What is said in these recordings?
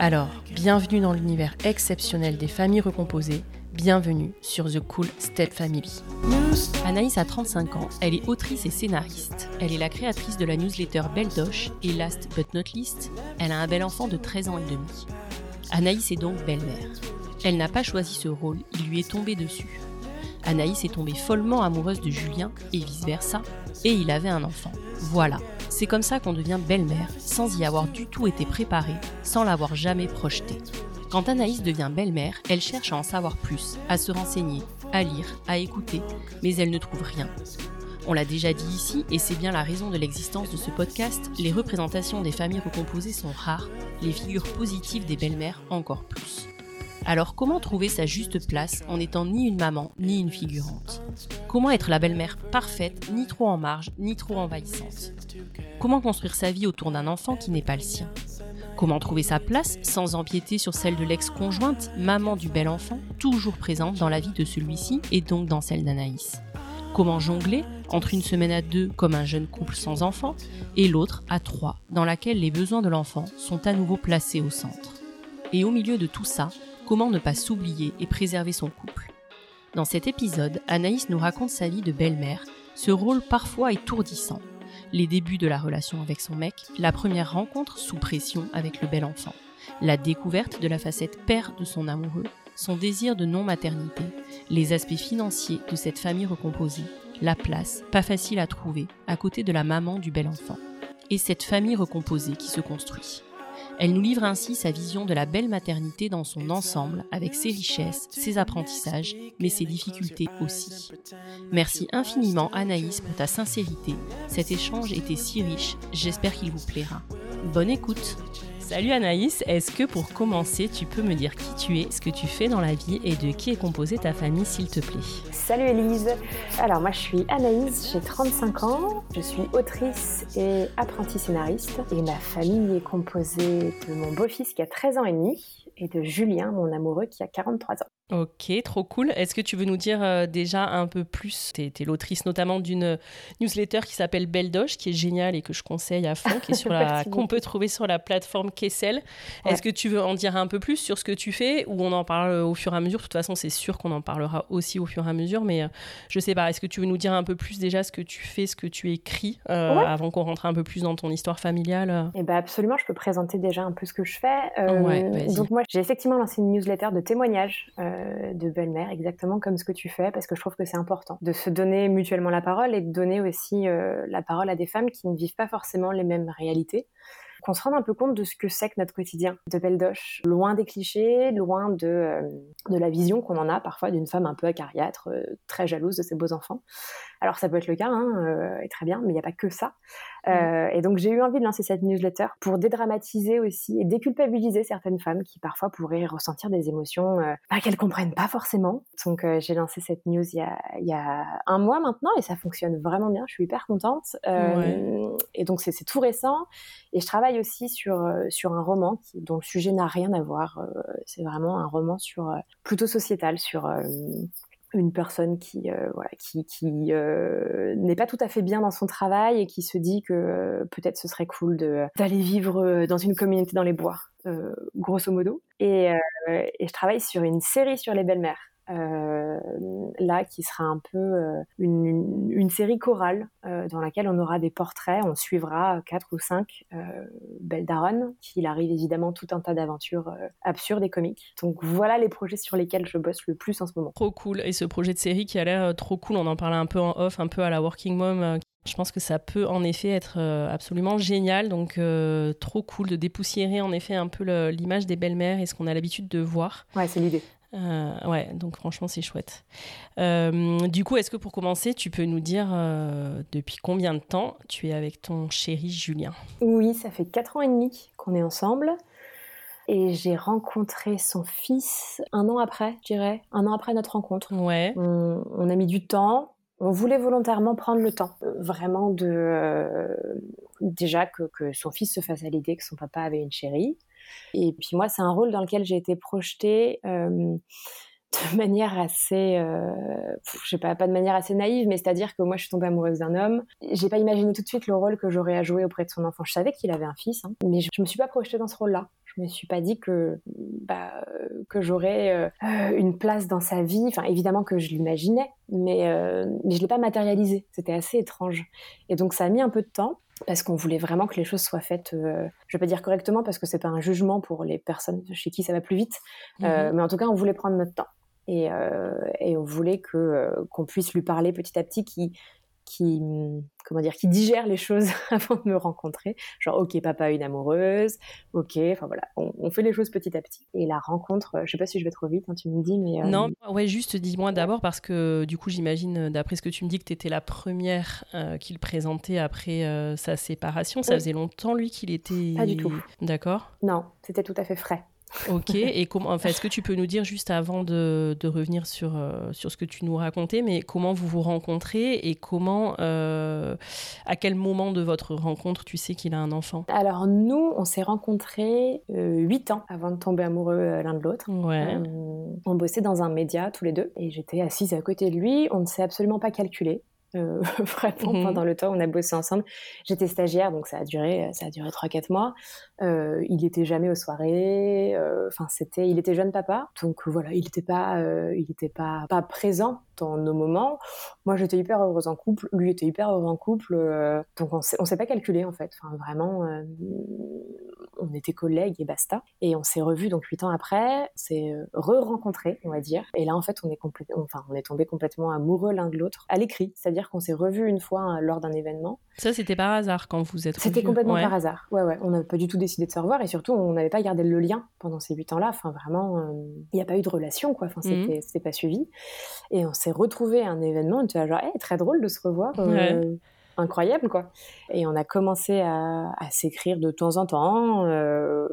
Alors, bienvenue dans l'univers exceptionnel des familles recomposées, bienvenue sur The Cool Step Family. Anaïs a 35 ans, elle est autrice et scénariste. Elle est la créatrice de la newsletter Belle Doche et last but not least, elle a un bel enfant de 13 ans et demi. Anaïs est donc belle-mère. Elle n'a pas choisi ce rôle, il lui est tombé dessus. Anaïs est tombée follement amoureuse de Julien et vice-versa, et il avait un enfant. Voilà, c'est comme ça qu'on devient belle-mère, sans y avoir du tout été préparée, sans l'avoir jamais projetée. Quand Anaïs devient belle-mère, elle cherche à en savoir plus, à se renseigner, à lire, à écouter, mais elle ne trouve rien. On l'a déjà dit ici, et c'est bien la raison de l'existence de ce podcast, les représentations des familles recomposées sont rares, les figures positives des belles-mères encore plus. Alors comment trouver sa juste place en n'étant ni une maman ni une figurante? Comment être la belle-mère parfaite, ni trop en marge, ni trop envahissante? Comment construire sa vie autour d'un enfant qui n'est pas le sien? Comment trouver sa place sans empiéter sur celle de l'ex-conjointe, maman du bel enfant, toujours présente dans la vie de celui-ci et donc dans celle d'Anaïs? Comment jongler entre une semaine à deux comme un jeune couple sans enfant et l'autre à trois, dans laquelle les besoins de l'enfant sont à nouveau placés au centre? Et au milieu de tout ça, comment ne pas s'oublier et préserver son couple. Dans cet épisode, Anaïs nous raconte sa vie de belle-mère, ce rôle parfois étourdissant. Les débuts de la relation avec son mec, la première rencontre sous pression avec le bel enfant, la découverte de la facette père de son amoureux, son désir de non-maternité, les aspects financiers de cette famille recomposée, la place, pas facile à trouver, à côté de la maman du bel enfant, et cette famille recomposée qui se construit. Elle nous livre ainsi sa vision de la belle maternité dans son ensemble, avec ses richesses, ses apprentissages, mais ses difficultés aussi. Merci infiniment Anaïs pour ta sincérité. Cet échange était si riche, j'espère qu'il vous plaira. Bonne écoute Salut Anaïs, est-ce que pour commencer, tu peux me dire qui tu es, ce que tu fais dans la vie et de qui est composée ta famille, s'il te plaît? Salut Elise Alors moi je suis Anaïs, j'ai 35 ans, je suis autrice et apprentie scénariste. Et ma famille est composée de mon beau-fils qui a 13 ans et demi et de Julien, mon amoureux, qui a 43 ans. Ok, trop cool. Est-ce que tu veux nous dire euh, déjà un peu plus? Tu es, l'autrice notamment d'une newsletter qui s'appelle Belle Doche, qui est géniale et que je conseille à fond, qui est sur la qu'on peut trouver sur la plateforme Kessel. Est-ce que tu veux en dire un peu plus sur ce que tu fais ou on en parle au fur et à mesure? De toute façon, c'est sûr qu'on en parlera aussi au fur et à mesure, mais euh, je sais pas. Est-ce que tu veux nous dire un peu plus déjà ce que tu fais, ce que tu écris, euh, avant qu'on rentre un peu plus dans ton histoire familiale? Eh ben absolument. Je peux présenter déjà un peu ce que je fais. donc moi, j'ai effectivement lancé une newsletter de témoignages euh, de belle-mère, exactement comme ce que tu fais, parce que je trouve que c'est important de se donner mutuellement la parole et de donner aussi euh, la parole à des femmes qui ne vivent pas forcément les mêmes réalités qu'on se rende un peu compte de ce que c'est que notre quotidien de belle doche, loin des clichés, loin de, euh, de la vision qu'on en a parfois d'une femme un peu acariâtre, très jalouse de ses beaux enfants. Alors ça peut être le cas, hein, et très bien, mais il n'y a pas que ça. Mmh. Euh, et donc j'ai eu envie de lancer cette newsletter pour dédramatiser aussi et déculpabiliser certaines femmes qui parfois pourraient ressentir des émotions euh, bah, qu'elles comprennent pas forcément. Donc euh, j'ai lancé cette news il y, a, il y, a, un mois maintenant et ça fonctionne vraiment bien. Je suis hyper contente. Euh, Et donc c'est tout récent. Et je travaille aussi sur sur un roman qui, dont le sujet n'a rien à voir. c'est vraiment un roman sur plutôt sociétal sur une personne qui, voilà, qui, qui n'est pas tout à fait bien dans son travail et qui se dit que peut-être ce serait cool d'aller vivre dans une communauté dans les bois, grosso modo. Et, et je travaille sur une série sur les belles-mères. Euh, là qui sera un peu euh, une, série chorale euh, dans laquelle on aura des portraits, on suivra quatre ou cinq belles daronnes, qu'il arrive évidemment tout un tas d'aventures absurdes et comiques. Donc voilà les projets sur lesquels je bosse le plus en ce moment. Trop cool, et ce projet de série qui a l'air trop cool, on en parlait un peu en off, un peu à la Working Mom je pense que ça peut en effet être absolument génial, donc trop cool de dépoussiérer en effet un peu l'image des belles-mères et ce qu'on a l'habitude de voir. Ouais, c'est l'idée. Euh, ouais, donc franchement, c'est chouette. Euh, du coup, est-ce que pour commencer, tu peux nous dire euh, depuis combien de temps tu es avec ton chéri Julien? Oui, ça fait 4 ans et demi qu'on est ensemble. Et j'ai rencontré son fils un an après, je dirais, un an après notre rencontre. Ouais. On, a mis du temps. On voulait volontairement prendre le temps, vraiment de déjà que, que, son fils se fasse à l'idée que son papa avait une chérie, et puis moi, c'est un rôle dans lequel j'ai été projetée euh, de manière assez, euh, je sais pas, pas de manière assez naïve, mais c'est-à-dire que moi, je suis tombée amoureuse d'un homme. J'ai pas imaginé tout de suite le rôle que j'aurais à jouer auprès de son enfant. Je savais qu'il avait un fils, hein, mais je, je me suis pas projetée dans ce rôle-là je me suis pas dit que bah, que j'aurais euh, une place dans sa vie. Enfin, évidemment que je l'imaginais, mais euh, mais je l'ai pas matérialisé. C'était assez étrange. Et donc ça a mis un peu de temps parce qu'on voulait vraiment que les choses soient faites, euh, je vais pas dire correctement parce que c'est pas un jugement pour les personnes chez qui ça va plus vite, euh, mhm. mais en tout cas on voulait prendre notre temps et, euh, et on voulait que qu'on puisse lui parler petit à petit, qui qui comment dire qui digère les choses avant de me rencontrer. Genre ok papa une amoureuse ok enfin voilà on, fait les choses petit à petit. Et la rencontre je sais pas si je vais trop vite hein, tu me dis mais euh, non ouais juste dis-moi d'abord parce que du coup j'imagine d'après ce que tu me dis que tu étais la première euh, qu'il présentait après euh, sa séparation. Ça faisait longtemps lui qu'il était pas du tout. d'accord? Non c'était tout à fait frais Ok, et comment, enfin, est-ce que tu peux nous dire juste avant de, de revenir sur, euh, sur ce que tu nous racontais, mais comment vous vous rencontrez et comment, euh, à quel moment de votre rencontre tu sais qu'il a un enfant? Alors nous, on s'est rencontrés euh, 8 ans avant de tomber amoureux l'un de l'autre. Ouais. on bossait dans un média tous les deux et j'étais assise à côté de lui. On ne s'est absolument pas calculé. Euh, vraiment mhm. pendant le temps on a bossé ensemble. J'étais stagiaire donc ça a duré ça a duré trois quatre mois. Euh, il était jamais aux soirées. Euh, enfin c'était il était jeune papa donc voilà il était pas il était pas pas présent dans nos moments. Moi, j'étais hyper heureuse en couple, lui était hyper heureux en couple, euh, donc on s'est pas calculé en fait. Enfin, vraiment, euh, on était collègues et basta. Et on s'est revus donc huit ans après, c'est euh, re-rencontrés, on va dire. Et là, en fait, on est complètement, enfin, on est tombé complètement amoureux l'un de l'autre à l'écrit, c'est-à-dire qu'on s'est revus une fois lors d'un événement. Ça, c'était par hasard quand vous êtes. C'était complètement par hasard. Ouais, ouais. On n'avait pas du tout décidé de se revoir et surtout, on n'avait pas gardé le lien pendant ces huit ans-là. Enfin, vraiment, il n'y a pas eu de relation, quoi. Enfin, mhm. c'était pas suivi. Et on s'est retrouvé à un événement, on était genre, hey, très drôle de se revoir. Euh, incroyable, quoi. Et on a commencé à, s'écrire de temps en temps, euh,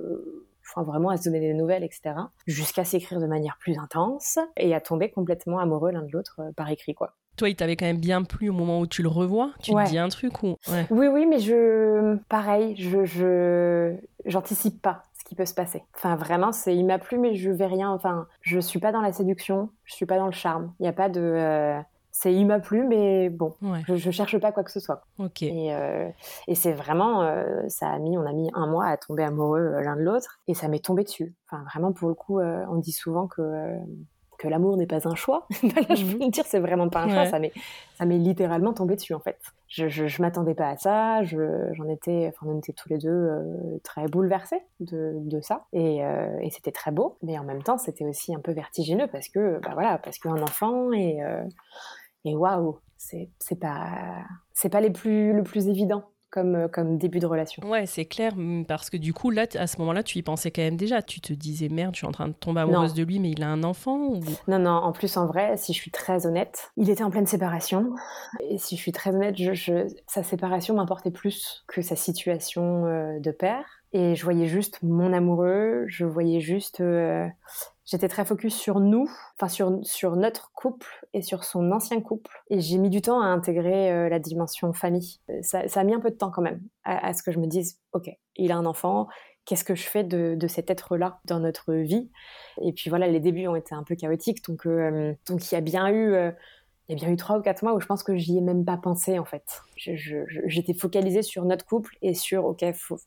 enfin, vraiment à se donner des nouvelles, etc. Jusqu'à s'écrire de manière plus intense et à tomber complètement amoureux l'un de l'autre euh, par écrit, quoi. Toi, il t'avait quand même bien plu au moment où tu le revois? Tu te dis un truc ou? Oui, oui, mais je, pareil, je, je, j'anticipe pas qui peut se passer. Enfin, vraiment, c'est il m'a plu, mais je vais rien. Enfin, je suis pas dans la séduction, je suis pas dans le charme. Il n'y a pas de. Euh, c'est il m'a plu, mais bon, je, je, cherche pas quoi que ce soit. Ok. Et, euh, et c'est vraiment, euh, ça a mis, on a mis un mois à tomber amoureux l'un de l'autre, et ça m'est tombé dessus. Enfin, vraiment, pour le coup, on dit souvent que que l'amour n'est pas un choix. Là, je peux me dire, c'est vraiment pas un choix. Ça m'est, ça m'est littéralement tombé dessus, en fait. Je, je, je m'attendais pas à ça. Je, j'en étais, enfin, on était tous les deux euh, très bouleversés de, de ça. Et, euh, et, c'était très beau. Mais en même temps, c'était aussi un peu vertigineux parce que, bah voilà, parce qu'un enfant et, euh, et waouh, c'est, c'est pas, c'est pas les plus, le plus évident euh, comme, début de relation. Ouais, c'est clair, parce que du coup, là, à ce moment-là, tu y pensais quand même déjà. Tu te disais, merde, je suis en train de tomber amoureuse de lui, mais il a un enfant Non, non, en plus, en vrai, si je suis très honnête, il était en pleine séparation. Et si je suis très honnête, je, sa séparation m'importait plus que sa situation euh, de père. Et je voyais juste mon amoureux, je voyais juste euh, J'étais très focus sur nous, enfin sur, sur notre couple et sur son ancien couple. Et j'ai mis du temps à intégrer euh, la dimension famille. Ça, ça, a mis un peu de temps quand même à, ce que je me dise, ok, il a un enfant, qu'est-ce que je fais de, cet être-là dans notre vie? Et puis voilà, les débuts ont été un peu chaotiques, donc euh, donc il y a bien eu euh, il y a bien eu trois ou quatre mois où je pense que j'y ai même pas pensé en fait. J'étais focalisée sur notre couple et sur ok, faut,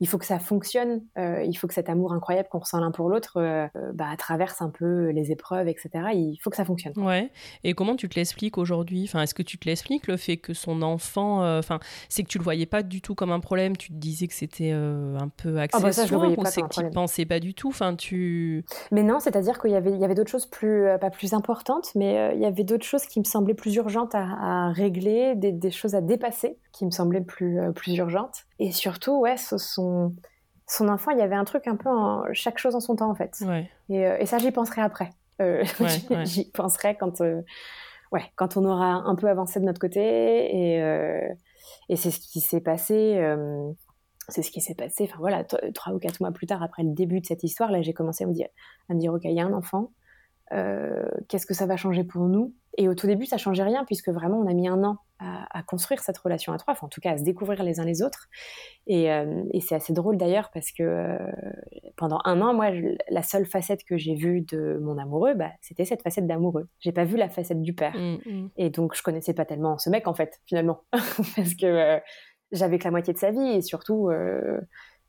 il faut que ça fonctionne, euh, il faut que cet amour incroyable qu'on ressent l'un pour l'autre euh, euh, bah, traverse un peu les épreuves, etc. Il faut que ça fonctionne. Ouais. Et comment tu te l'expliques aujourd'hui? Enfin, est-ce que tu te l'expliques le fait que son enfant, enfin, c'est que tu le voyais pas du tout comme un problème, tu te disais que c'était un peu accessoire ah bah ou c'est que tu pensais pas du tout? Enfin, tu. Mais non, c'est-à-dire qu'il y avait, il y avait d'autres choses plus, pas plus importantes, mais il y avait d'autres choses qui me semblaient plus urgentes à, régler, des, des, choses à dépasser qui me semblaient plus, plus urgentes. Et surtout, ouais, son, son enfant, il y avait un truc un peu en chaque chose en son temps, en fait. Et, euh, et, ça, j'y penserai après. Euh, j'y penserai quand, euh, ouais, quand on aura un peu avancé de notre côté. Et, et c'est ce qui s'est passé. c'est ce qui s'est passé. Enfin voilà, trois ou quatre mois plus tard, après le début de cette histoire, là, j'ai commencé à me dire, à me dire, ok, il y a un enfant. Qu'est-ce que ça va changer pour nous? Et au tout début, ça changeait rien puisque vraiment, on a mis un an à, construire cette relation à trois, enfin, en tout cas à se découvrir les uns les autres. Et, euh, et c'est assez drôle d'ailleurs parce que euh, pendant un an, moi, la seule facette que j'ai vue de mon amoureux, bah, c'était cette facette d'amoureux. J'ai pas vu la facette du père. Mmh, mmh. Et donc, je connaissais pas tellement ce mec en fait, finalement, parce que euh, j'avais que la moitié de sa vie et surtout,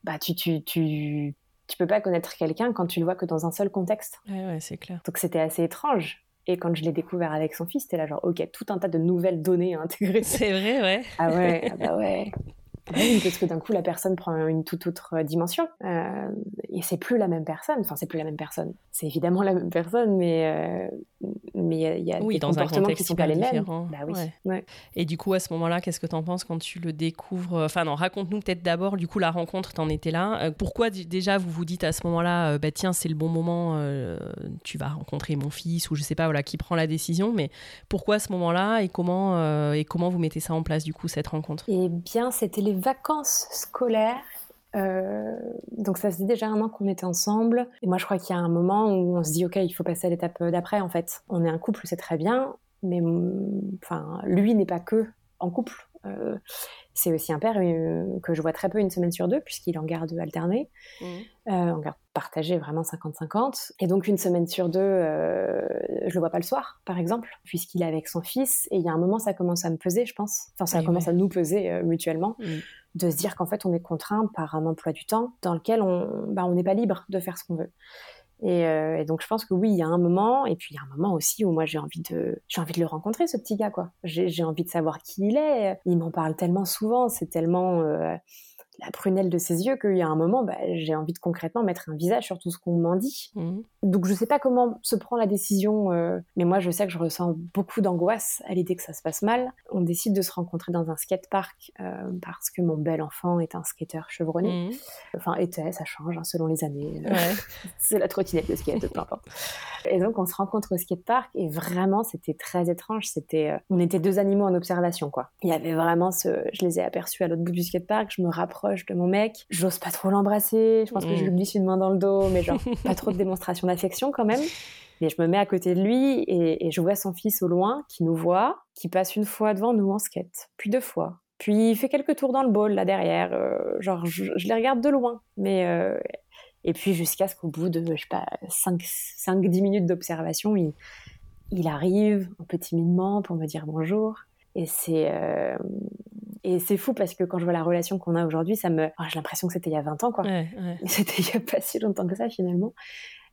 bah, tu, tu, tu, tu peux pas connaître quelqu'un quand tu le vois que dans un seul contexte. Ouais, ouais, c'est clair. Donc c'était assez étrange. Et quand je l'ai découvert avec son fils, c'était là genre, ok, tout un tas de nouvelles données à intégrer. C'est vrai, ouais. Ah ouais, ah bah ouais. Oui, parce que d'un coup, la personne prend une toute autre euh, dimension. Euh, et c'est plus la même personne? Enfin, c'est plus la même personne. C'est évidemment la même personne, mais euh, mais il y a oui, des dans comportements qui sont pas les mêmes. Bah oui. Ouais. Et du coup, à ce moment-là, qu'est-ce que tu en penses quand tu le découvres? Enfin, non, raconte-nous peut-être d'abord, du coup, la rencontre, t'en étais là. Euh, pourquoi déjà vous vous dites à ce moment-là, bah tiens, c'est le bon moment, tu vas rencontrer mon fils, ou je sais pas, voilà, qui prend la décision, mais pourquoi à ce moment-là et comment, et comment vous mettez ça en place, du coup, cette rencontre? Eh bien, c'était les vacances scolaires. Euh, donc ça faisait déjà un an qu'on était ensemble. Et moi, je crois qu'il y a un moment où on se dit, ok, il faut passer à l'étape d'après. En fait, on est un couple, c'est très bien, mais enfin, lui n'est pas que en couple. Euh, c'est aussi un père euh, que je vois très peu une semaine sur deux, puisqu'il en garde alternée, mmh. en garde partagée vraiment 50-50. Et donc une semaine sur deux, je le vois pas le soir, par exemple, puisqu'il est avec son fils. Et il y a un moment, ça commence à me peser, je pense. Enfin, ça commence à nous peser mutuellement. Mmh de se dire qu'en fait on est contraint par un emploi du temps dans lequel on bah, on n'est pas libre de faire ce qu'on veut. Euh, et, donc je pense que oui, il y a un moment, et puis il y a un moment aussi où moi j'ai envie de j'ai envie de le rencontrer ce petit gars quoi. J'ai envie de savoir qui il est. Il m'en parle tellement souvent, c'est tellement euh, la prunelle de ses yeux qu'il y a un moment, bah, j'ai envie de concrètement mettre un visage sur tout ce qu'on m'en dit. Mmh. Donc je sais pas comment se prend la décision, euh, mais moi je sais que je ressens beaucoup d'angoisse à l'idée que ça se passe mal. On décide de se rencontrer dans un skatepark euh, parce que mon bel enfant est un skater chevronné. Mmh. Enfin était, ça change hein, selon les années. C'est la trottinette de skate, peu importe. Et donc on se rencontre au skatepark et vraiment c'était très étrange. C'était, euh, on était deux animaux en observation quoi. Il y avait vraiment ce, je les ai aperçus à l'autre bout du skatepark, je me rapproche de mon mec. J'ose pas trop l'embrasser. Je pense que je lui glisse une main dans le dos, mais genre pas trop de démonstration d'affection quand même. Mais je me mets à côté de lui et, je vois son fils au loin qui nous voit, qui passe une fois devant nous en skate, puis deux fois. Puis il fait quelques tours dans le bol là derrière. Euh, genre je, les regarde de loin. Mais euh, et puis jusqu'à ce qu'au bout de je sais pas 5-10 minutes d'observation, il, il arrive un peu timidement pour me dire bonjour. Et c'est euh, et c'est fou parce que quand je vois la relation qu'on a aujourd'hui, ça me, j'ai l'impression que c'était il y a 20 ans, quoi. C'était il y a pas si longtemps que ça, finalement.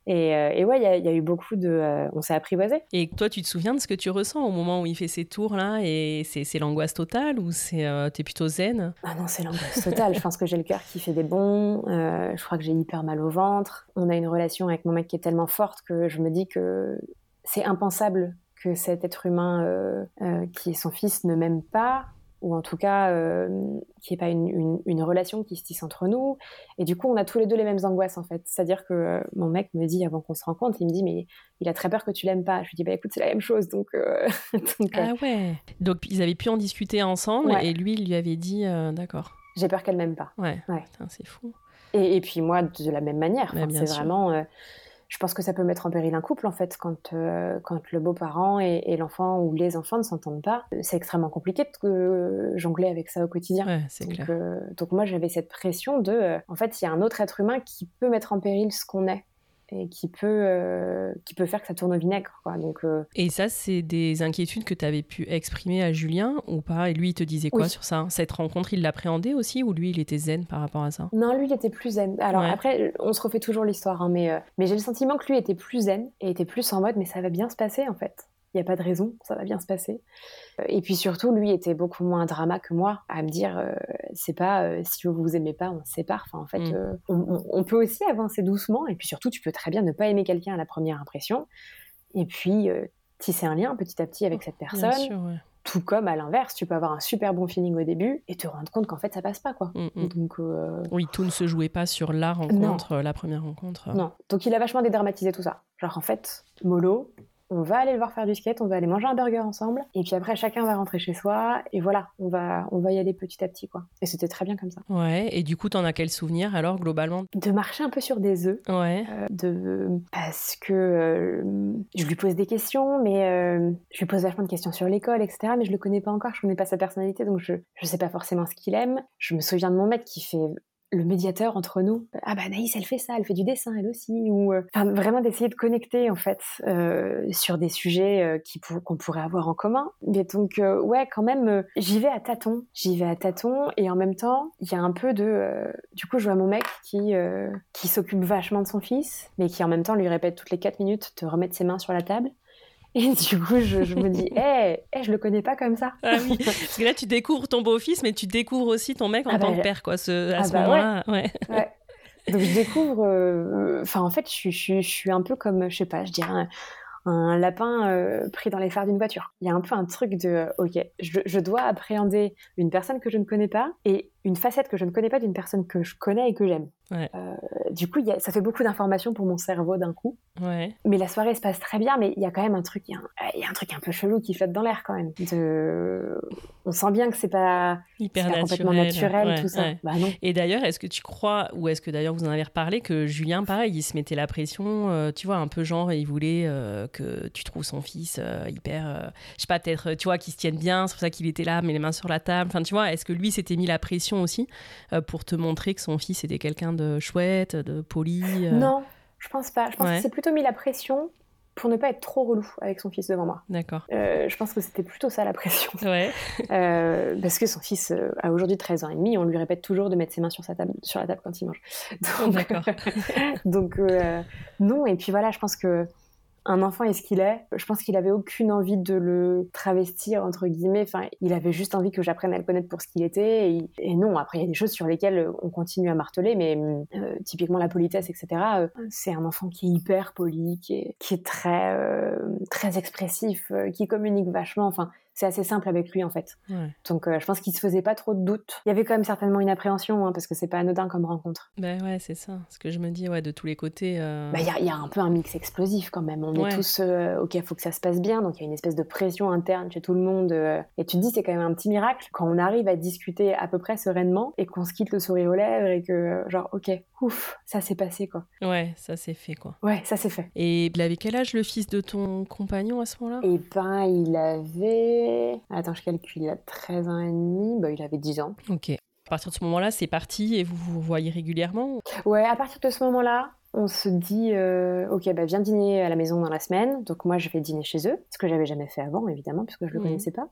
Et, euh, et ouais, il y, a eu beaucoup de. Euh, on s'est apprivoisé. Et toi, tu te souviens de ce que tu ressens au moment où il fait ses tours là Et c'est l'angoisse totale ou c'est euh, t'es plutôt zen? Ah non, c'est l'angoisse totale. je pense que j'ai le cœur qui fait des bonds. je crois que j'ai hyper mal au ventre. On a une relation avec mon mec qui est tellement forte que je me dis que c'est impensable que cet être humain qui est son fils ne m'aime pas ou en tout cas euh, qu'il n'y ait pas une, une, relation qui se tisse entre nous. Et du coup, on a tous les deux les mêmes angoisses en fait. C'est-à-dire que euh, mon mec me dit avant qu'on se rencontre, il me dit mais il a très peur que tu l'aimes pas. Je lui dis bah écoute c'est la même chose donc. Euh, ah ouais. Donc ils avaient pu en discuter ensemble et lui il lui avait dit d'accord. J'ai peur qu'elle m'aime pas. Ouais. ouais. C'est fou. Et, et, puis moi de la même manière. c'est vraiment je pense que ça peut mettre en péril un couple en fait quand euh, quand le beau-parent et, l'enfant ou les enfants ne s'entendent pas. C'est extrêmement compliqué de jongler avec ça au quotidien. Ouais, donc, clair. donc moi j'avais cette pression de en fait il y a un autre être humain qui peut mettre en péril ce qu'on est et qui peut, euh, qui peut faire que ça tourne au vinaigre. Quoi. Donc, euh, Et ça, c'est des inquiétudes que tu avais pu exprimer à Julien ou pas? Et lui, il te disait quoi sur ça Cette rencontre, il l'appréhendait aussi ou lui, il était zen par rapport à ça? Non, lui, il était plus zen. Alors après, on se refait toujours l'histoire, hein, mais, euh, mais j'ai le sentiment que lui était plus zen et était plus en mode, mais ça va bien se passer en fait il n'y a pas de raison, ça va bien se passer. Et puis surtout, lui était beaucoup moins drama que moi, à me dire, euh, c'est pas euh, si vous vous aimez pas, on se sépare. Enfin, en fait, mm. euh, on, peut aussi avancer doucement. Et puis surtout, tu peux très bien ne pas aimer quelqu'un à la première impression. Et puis tisser un lien petit à petit avec cette personne. Tout comme à l'inverse, tu peux avoir un super bon feeling au début et te rendre compte qu'en fait ça passe pas quoi. Mm, mm. Donc oui, tout ne se jouait pas sur la rencontre, la première rencontre. Non, donc il a vachement dédramatisé tout ça. Genre en fait, mollo, on va aller le voir faire du skate, on va aller manger un burger ensemble, et puis après chacun va rentrer chez soi, et voilà, on va, on va y aller petit à petit, quoi. Et c'était très bien comme ça. Ouais, et du coup, t'en as quel souvenir alors, globalement? De marcher un peu sur des œufs. Ouais. Euh, de... Parce que euh, je lui pose des questions, mais euh, je lui pose vachement de questions sur l'école, etc., mais je le connais pas encore, je connais pas sa personnalité, donc je, je sais pas forcément ce qu'il aime. Je me souviens de mon mec qui fait le médiateur entre nous. Ah bah Naïs, elle fait ça, elle fait du dessin, elle aussi. Ou euh, enfin vraiment d'essayer de connecter en fait euh, sur des sujets euh, qui qu'on pourrait avoir en commun. Mais donc ouais, quand même, j'y vais à tâtons. J'y vais à tâtons et en même temps, il y a un peu de. du coup, je vois mon mec qui qui s'occupe vachement de son fils, mais qui en même temps lui répète toutes les quatre minutes de remettre ses mains sur la table. Et du coup, je, me dis, hé, hey, hey, je le connais pas comme ça. Ah oui, parce que là, tu découvres ton beau-fils, mais tu découvres aussi ton mec en ah tant bah, que père, quoi, ce, à ah ce bah moment-là. Ouais. ouais. Donc, je découvre. Euh, enfin, en fait, je, je, je, suis un peu comme, je sais pas, je dirais un, lapin euh, pris dans les phares d'une voiture. Il y a un peu un truc de, ok, je, je dois appréhender une personne que je ne connais pas et une facette que je ne connais pas d'une personne que je connais et que j'aime. Euh, du coup, ça fait beaucoup d'informations pour mon cerveau d'un coup. Ouais. Mais la soirée se passe très bien, mais il y a quand même un truc, il y, a un truc un peu chelou qui flotte dans l'air quand même. De... On sent bien que c'est pas, Hyper pas complètement naturel tout ça. Bah, non. Et d'ailleurs, est-ce que tu crois, ou est-ce que d'ailleurs vous en avez reparlé, que Julien, pareil, il se mettait la pression, euh, tu vois, un peu genre, il voulait euh, que tu trouves son fils hyper, je sais pas, peut-être, tu vois, qu'il se tienne bien, c'est pour ça qu'il était là, mais les mains sur la table. Enfin, tu vois, est-ce que lui s'était mis la pression aussi euh, pour te montrer que son fils était quelqu'un de chouette, de poli euh. Non, je pense pas. Je pense qu'il s'est plutôt mis la pression pour ne pas être trop relou avec son fils devant moi. D'accord. Euh, je pense que c'était plutôt ça la pression. Ouais. parce que son fils a aujourd'hui 13 ans et demi, on lui répète toujours de mettre ses mains sur, sa table, sur la table quand il mange. D'accord. donc non, et puis voilà, je pense que un enfant est ce qu'il est? Je pense qu'il avait aucune envie de le travestir entre guillemets. Enfin, il avait juste envie que j'apprenne à le connaître pour ce qu'il était. Et, non, après il y a des choses sur lesquelles on continue à marteler, mais euh, typiquement la politesse, etc. Euh, c'est un enfant qui est hyper poli, qui est, qui est très euh, très expressif, qui communique vachement. Enfin, c'est assez simple avec lui en fait. Donc euh, je pense qu'il se faisait pas trop de doutes. Il y avait quand même certainement une appréhension hein, parce que c'est pas anodin comme rencontre. Ben ouais, c'est ça. Ce que je me dis, ouais, de tous les côtés. Euh. Bah, il y, a un peu un mix explosif quand même. On est tous, euh, ok, il faut que ça se passe bien. Donc il y a une espèce de pression interne chez tout le monde. et tu te dis, c'est quand même un petit miracle quand on arrive à discuter à peu près sereinement et qu'on se quitte le sourire aux lèvres et que, genre, ok, ouf, ça s'est passé quoi. Ouais, ça s'est fait quoi. Ouais, ça s'est fait. Et il avait quel âge le fils de ton compagnon à ce moment-là? Eh ben, il avait. Attends, je calcule, il a 13 ans et demi, bah, il avait 10 ans. Ok. À partir de ce moment-là, c'est parti et vous vous voyez régulièrement Ouais, à partir de ce moment-là, on se dit euh, ok bah viens dîner à la maison dans la semaine donc moi je vais dîner chez eux ce que j'avais jamais fait avant évidemment puisque je le mmh. connaissais pas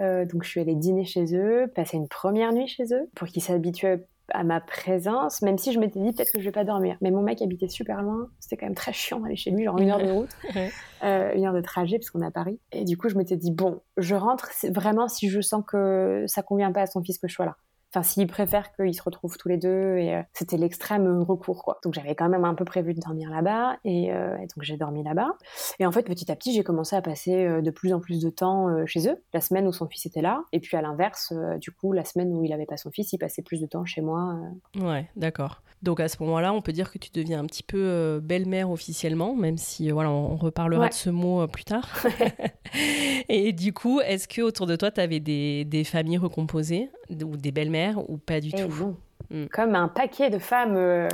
euh, donc je suis allée dîner chez eux passer une première nuit chez eux pour qu'ils s'habituent à ma présence, même si je m'étais dit peut-être que je vais pas dormir. Mais mon mec habitait super loin, c'était quand même très chiant d'aller chez lui, genre une heure de route, euh, une heure de trajet parce qu'on est à Paris. Et du coup, je m'étais dit bon, je rentre vraiment si je sens que ça convient pas à son fils que je sois là. Enfin, s'il préfère qu'ils se retrouvent tous les deux, et euh, c'était l'extrême recours, quoi. Donc j'avais quand même un peu prévu de dormir là-bas, et, euh, donc j'ai dormi là-bas. Et en fait, petit à petit, j'ai commencé à passer euh, de plus en plus de temps chez eux, la semaine où son fils était là, et puis à l'inverse, du coup, la semaine où il avait pas son fils, il passait plus de temps chez moi. Ouais, d'accord. Donc à ce moment-là, on peut dire que tu deviens un petit peu belle-mère officiellement, même si voilà, on, reparlera de ce mot plus tard. et du coup, est-ce que autour de toi, tu avais des, des familles recomposées? Ou des belles-mères ou pas du eh tout non. Mm. comme un paquet de femmes euh,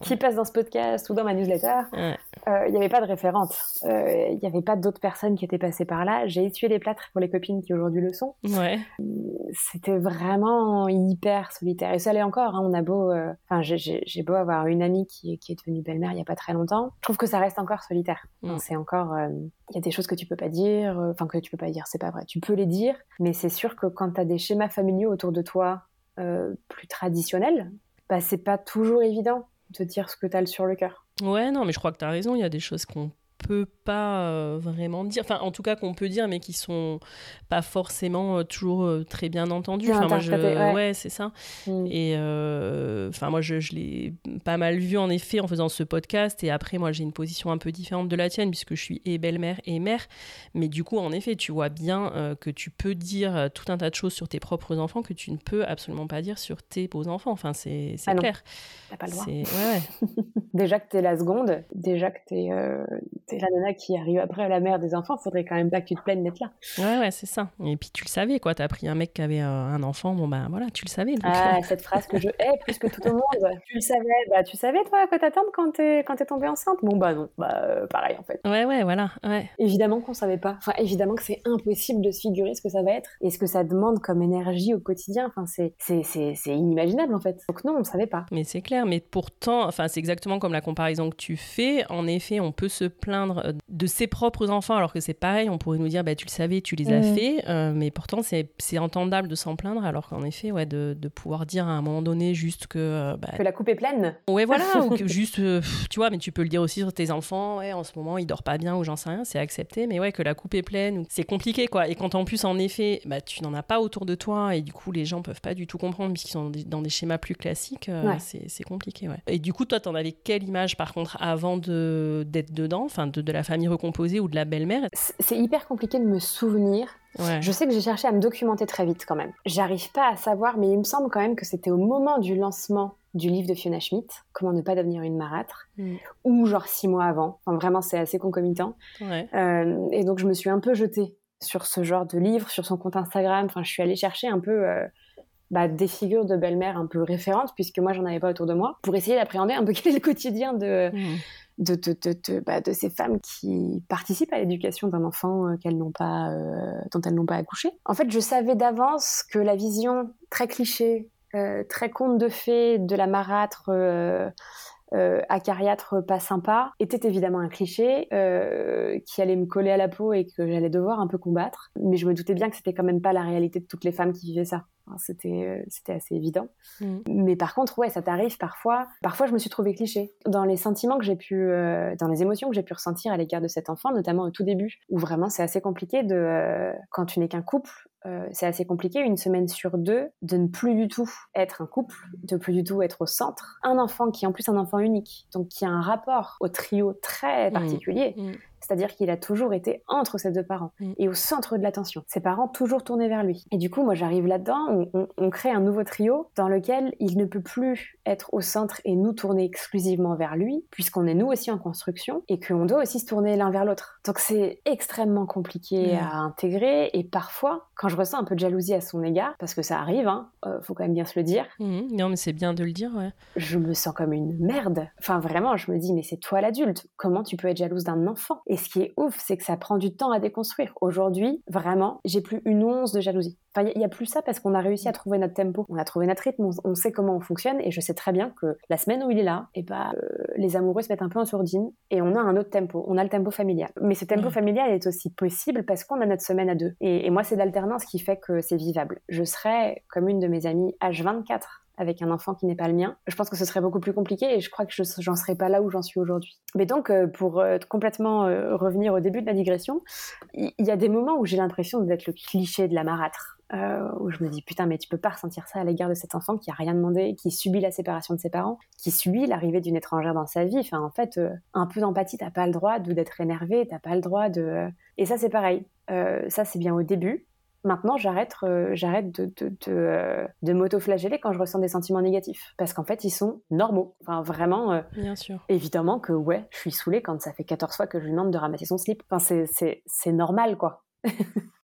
qui passent dans ce podcast ou dans ma newsletter. Euh, il n'y avait pas de référente. Euh, il n'y avait pas d'autres personnes qui étaient passées par là. J'ai essuyé les plâtres pour les copines qui aujourd'hui le sont. Ouais. C'était vraiment hyper solitaire. Et ça l'est encore. Hein. On a beau, enfin, j'ai beau avoir une amie qui, qui est devenue belle-mère il n'y a pas très longtemps. Je trouve que ça reste encore solitaire. Mm. C'est encore, il y a des choses que tu peux pas dire, enfin que tu peux pas dire, c'est pas vrai. Tu peux les dire, mais c'est sûr que quand tu as des schémas familiaux autour de toi euh, plus traditionnel, bah, c'est pas toujours évident de dire ce que tu as sur le cœur. Ouais, non, mais je crois que tu as raison. Il y a des choses qu'on peut pas euh, vraiment dire, enfin en tout cas qu'on peut dire, mais qui sont pas forcément euh, toujours euh, très bien entendus. Enfin, moi, je... ouais, c'est ça. Mm. Et enfin moi je, je l'ai pas mal vu en effet en faisant ce podcast. Et après moi j'ai une position un peu différente de la tienne puisque je suis et belle-mère et mère. Mais du coup en effet tu vois bien que tu peux dire tout un tas de choses sur tes propres enfants que tu ne peux absolument pas dire sur tes beaux enfants. Enfin c'est ah clair. T'as pas le droit. Ouais, déjà que t'es la seconde, déjà que t'es c'est la nana qui arrive après à la mère des enfants, faudrait quand même pas que tu te plaignes d'être là. Ouais, ouais, c'est ça. Et puis tu le savais, quoi. T'as pris un mec qui avait un enfant, bon ben voilà, tu le savais. ah, euh. cette phrase que je hais plus que tout au monde. tu le savais, bah tu savais toi quoi t'attendre quand t'es quand es tombée enceinte? Bon bah non, bah euh, pareil en fait. Ouais, ouais, voilà, ouais. Évidemment qu'on savait pas. Enfin, évidemment que c'est impossible de se figurer ce que ça va être et ce que ça demande comme énergie au quotidien. Enfin, c'est c'est c'est inimaginable en fait. Donc non, on savait pas. Mais c'est clair. Mais pourtant, enfin, c'est exactement comme la comparaison que tu fais. En effet, on peut se plaindre euh, de ses propres enfants, alors que c'est pareil, on pourrait nous dire, bah, tu le savais, tu les as fait, euh, mais pourtant c'est entendable de s'en plaindre, alors qu'en effet, ouais, de, de, pouvoir dire à un moment donné juste que... Euh, bah, que la coupe est pleine. Ouais, voilà, ou que juste, euh, tu vois, mais tu peux le dire aussi sur tes enfants, ouais, en ce moment, ils dorment pas bien, ou j'en sais rien, c'est accepté, mais ouais, que la coupe est pleine, c'est compliqué, quoi. Et quand en plus, en effet, bah, tu n'en as pas autour de toi, et du coup, les gens peuvent pas du tout comprendre, puisqu'ils sont dans des schémas plus classiques, c'est compliqué, ouais. Et du coup, toi, t'en avais quelle image, par contre, avant d'être dedans, enfin, de, de la famille recomposée ou de la belle-mère C'est hyper compliqué de me souvenir. Je sais que j'ai cherché à me documenter très vite quand même. J'arrive pas à savoir, mais il me semble quand même que c'était au moment du lancement du livre de Fiona Schmidt, Comment ne pas devenir une marâtre, mm. ou genre six mois avant. Enfin, vraiment, c'est assez concomitant. Euh, et donc, je me suis un peu jetée sur ce genre de livre, sur son compte Instagram. Enfin, je suis allée chercher un peu euh, bah, des figures de belle-mère un peu référentes, puisque moi, j'en avais pas autour de moi, pour essayer d'appréhender un peu quel est le quotidien de, mm bah, de, ces femmes qui participent à l'éducation d'un enfant euh, qu'elles n'ont pas, euh, dont elles n'ont pas accouché. En fait, je savais d'avance que la vision très cliché, euh, très conte de fées de la marâtre acariâtre pas sympa était évidemment un cliché qui allait me coller à la peau et que j'allais devoir un peu combattre. Mais je me doutais bien que c'était quand même pas la réalité de toutes les femmes qui vivaient ça. C'était euh, c'était assez évident. Mm. Mais par contre, ouais, ça t'arrive parfois. Parfois, je me suis trouvée cliché dans les sentiments que j'ai pu, euh, dans les émotions que j'ai pu ressentir à l'égard de cet enfant, notamment au tout début, où vraiment c'est assez compliqué de, euh, quand tu n'es qu'un couple, euh, c'est assez compliqué, une semaine sur deux, de ne plus du tout être un couple, de plus du tout être au centre. Un enfant qui est en plus un enfant unique, donc qui a un rapport au trio très mmh. particulier. Mmh. C'est-à-dire qu'il a toujours été entre ses deux parents mmh. et au centre de l'attention. Ses parents toujours tournés vers lui. Et du coup, moi, j'arrive là-dedans, on, on, crée un nouveau trio dans lequel il ne peut plus être au centre et nous tourner exclusivement vers lui, puisqu'on est nous aussi en construction et qu'on doit aussi se tourner l'un vers l'autre. Donc c'est extrêmement compliqué à intégrer et parfois, quand je ressens un peu de jalousie à son égard, parce que ça arrive, hein, euh, faut quand même bien se le dire. Mmh. non, mais c'est bien de le dire, ouais. Je me sens comme une merde. Enfin, vraiment, je me dis, mais c'est toi l'adulte. Comment tu peux être jalouse d'un enfant? Et ce qui est ouf, c'est que ça prend du temps à déconstruire. Aujourd'hui, vraiment, j'ai plus une once de jalousie. Enfin, il n'y a, plus ça parce qu'on a réussi à trouver notre tempo, on a trouvé notre rythme, on, sait comment on fonctionne et je sais très bien que la semaine où il est là, et eh bah, ben, euh, les amoureux se mettent un peu en sourdine et on a un autre tempo, on a le tempo familial. Mais ce tempo familial est aussi possible parce qu'on a notre semaine à deux. Et, moi, c'est l'alternance qui fait que c'est vivable. Je serais comme une de mes amies H24 avec un enfant qui n'est pas le mien. Je pense que ce serait beaucoup plus compliqué et je crois que je j'en serais pas là où j'en suis aujourd'hui. Mais donc, euh, pour euh, complètement revenir au début de la digression, il y, a des moments où j'ai l'impression d'être le cliché de la marâtre. Euh, où je me dis putain mais tu peux pas ressentir ça à l'égard de cet enfant qui a rien demandé, qui subit la séparation de ses parents, qui subit l'arrivée d'une étrangère dans sa vie. Enfin en fait euh, un peu d'empathie, t'as pas le droit d'être énervé, t'as pas le droit de. Et ça c'est pareil. Euh, ça c'est bien au début. Maintenant j'arrête j'arrête de de, de, de m'auto-flageller quand je ressens des sentiments négatifs parce qu'en fait ils sont normaux. Enfin vraiment. bien sûr. Évidemment que ouais je suis saoulée quand ça fait 14 fois que je lui demande de ramasser son slip. Enfin c'est c'est c'est normal quoi.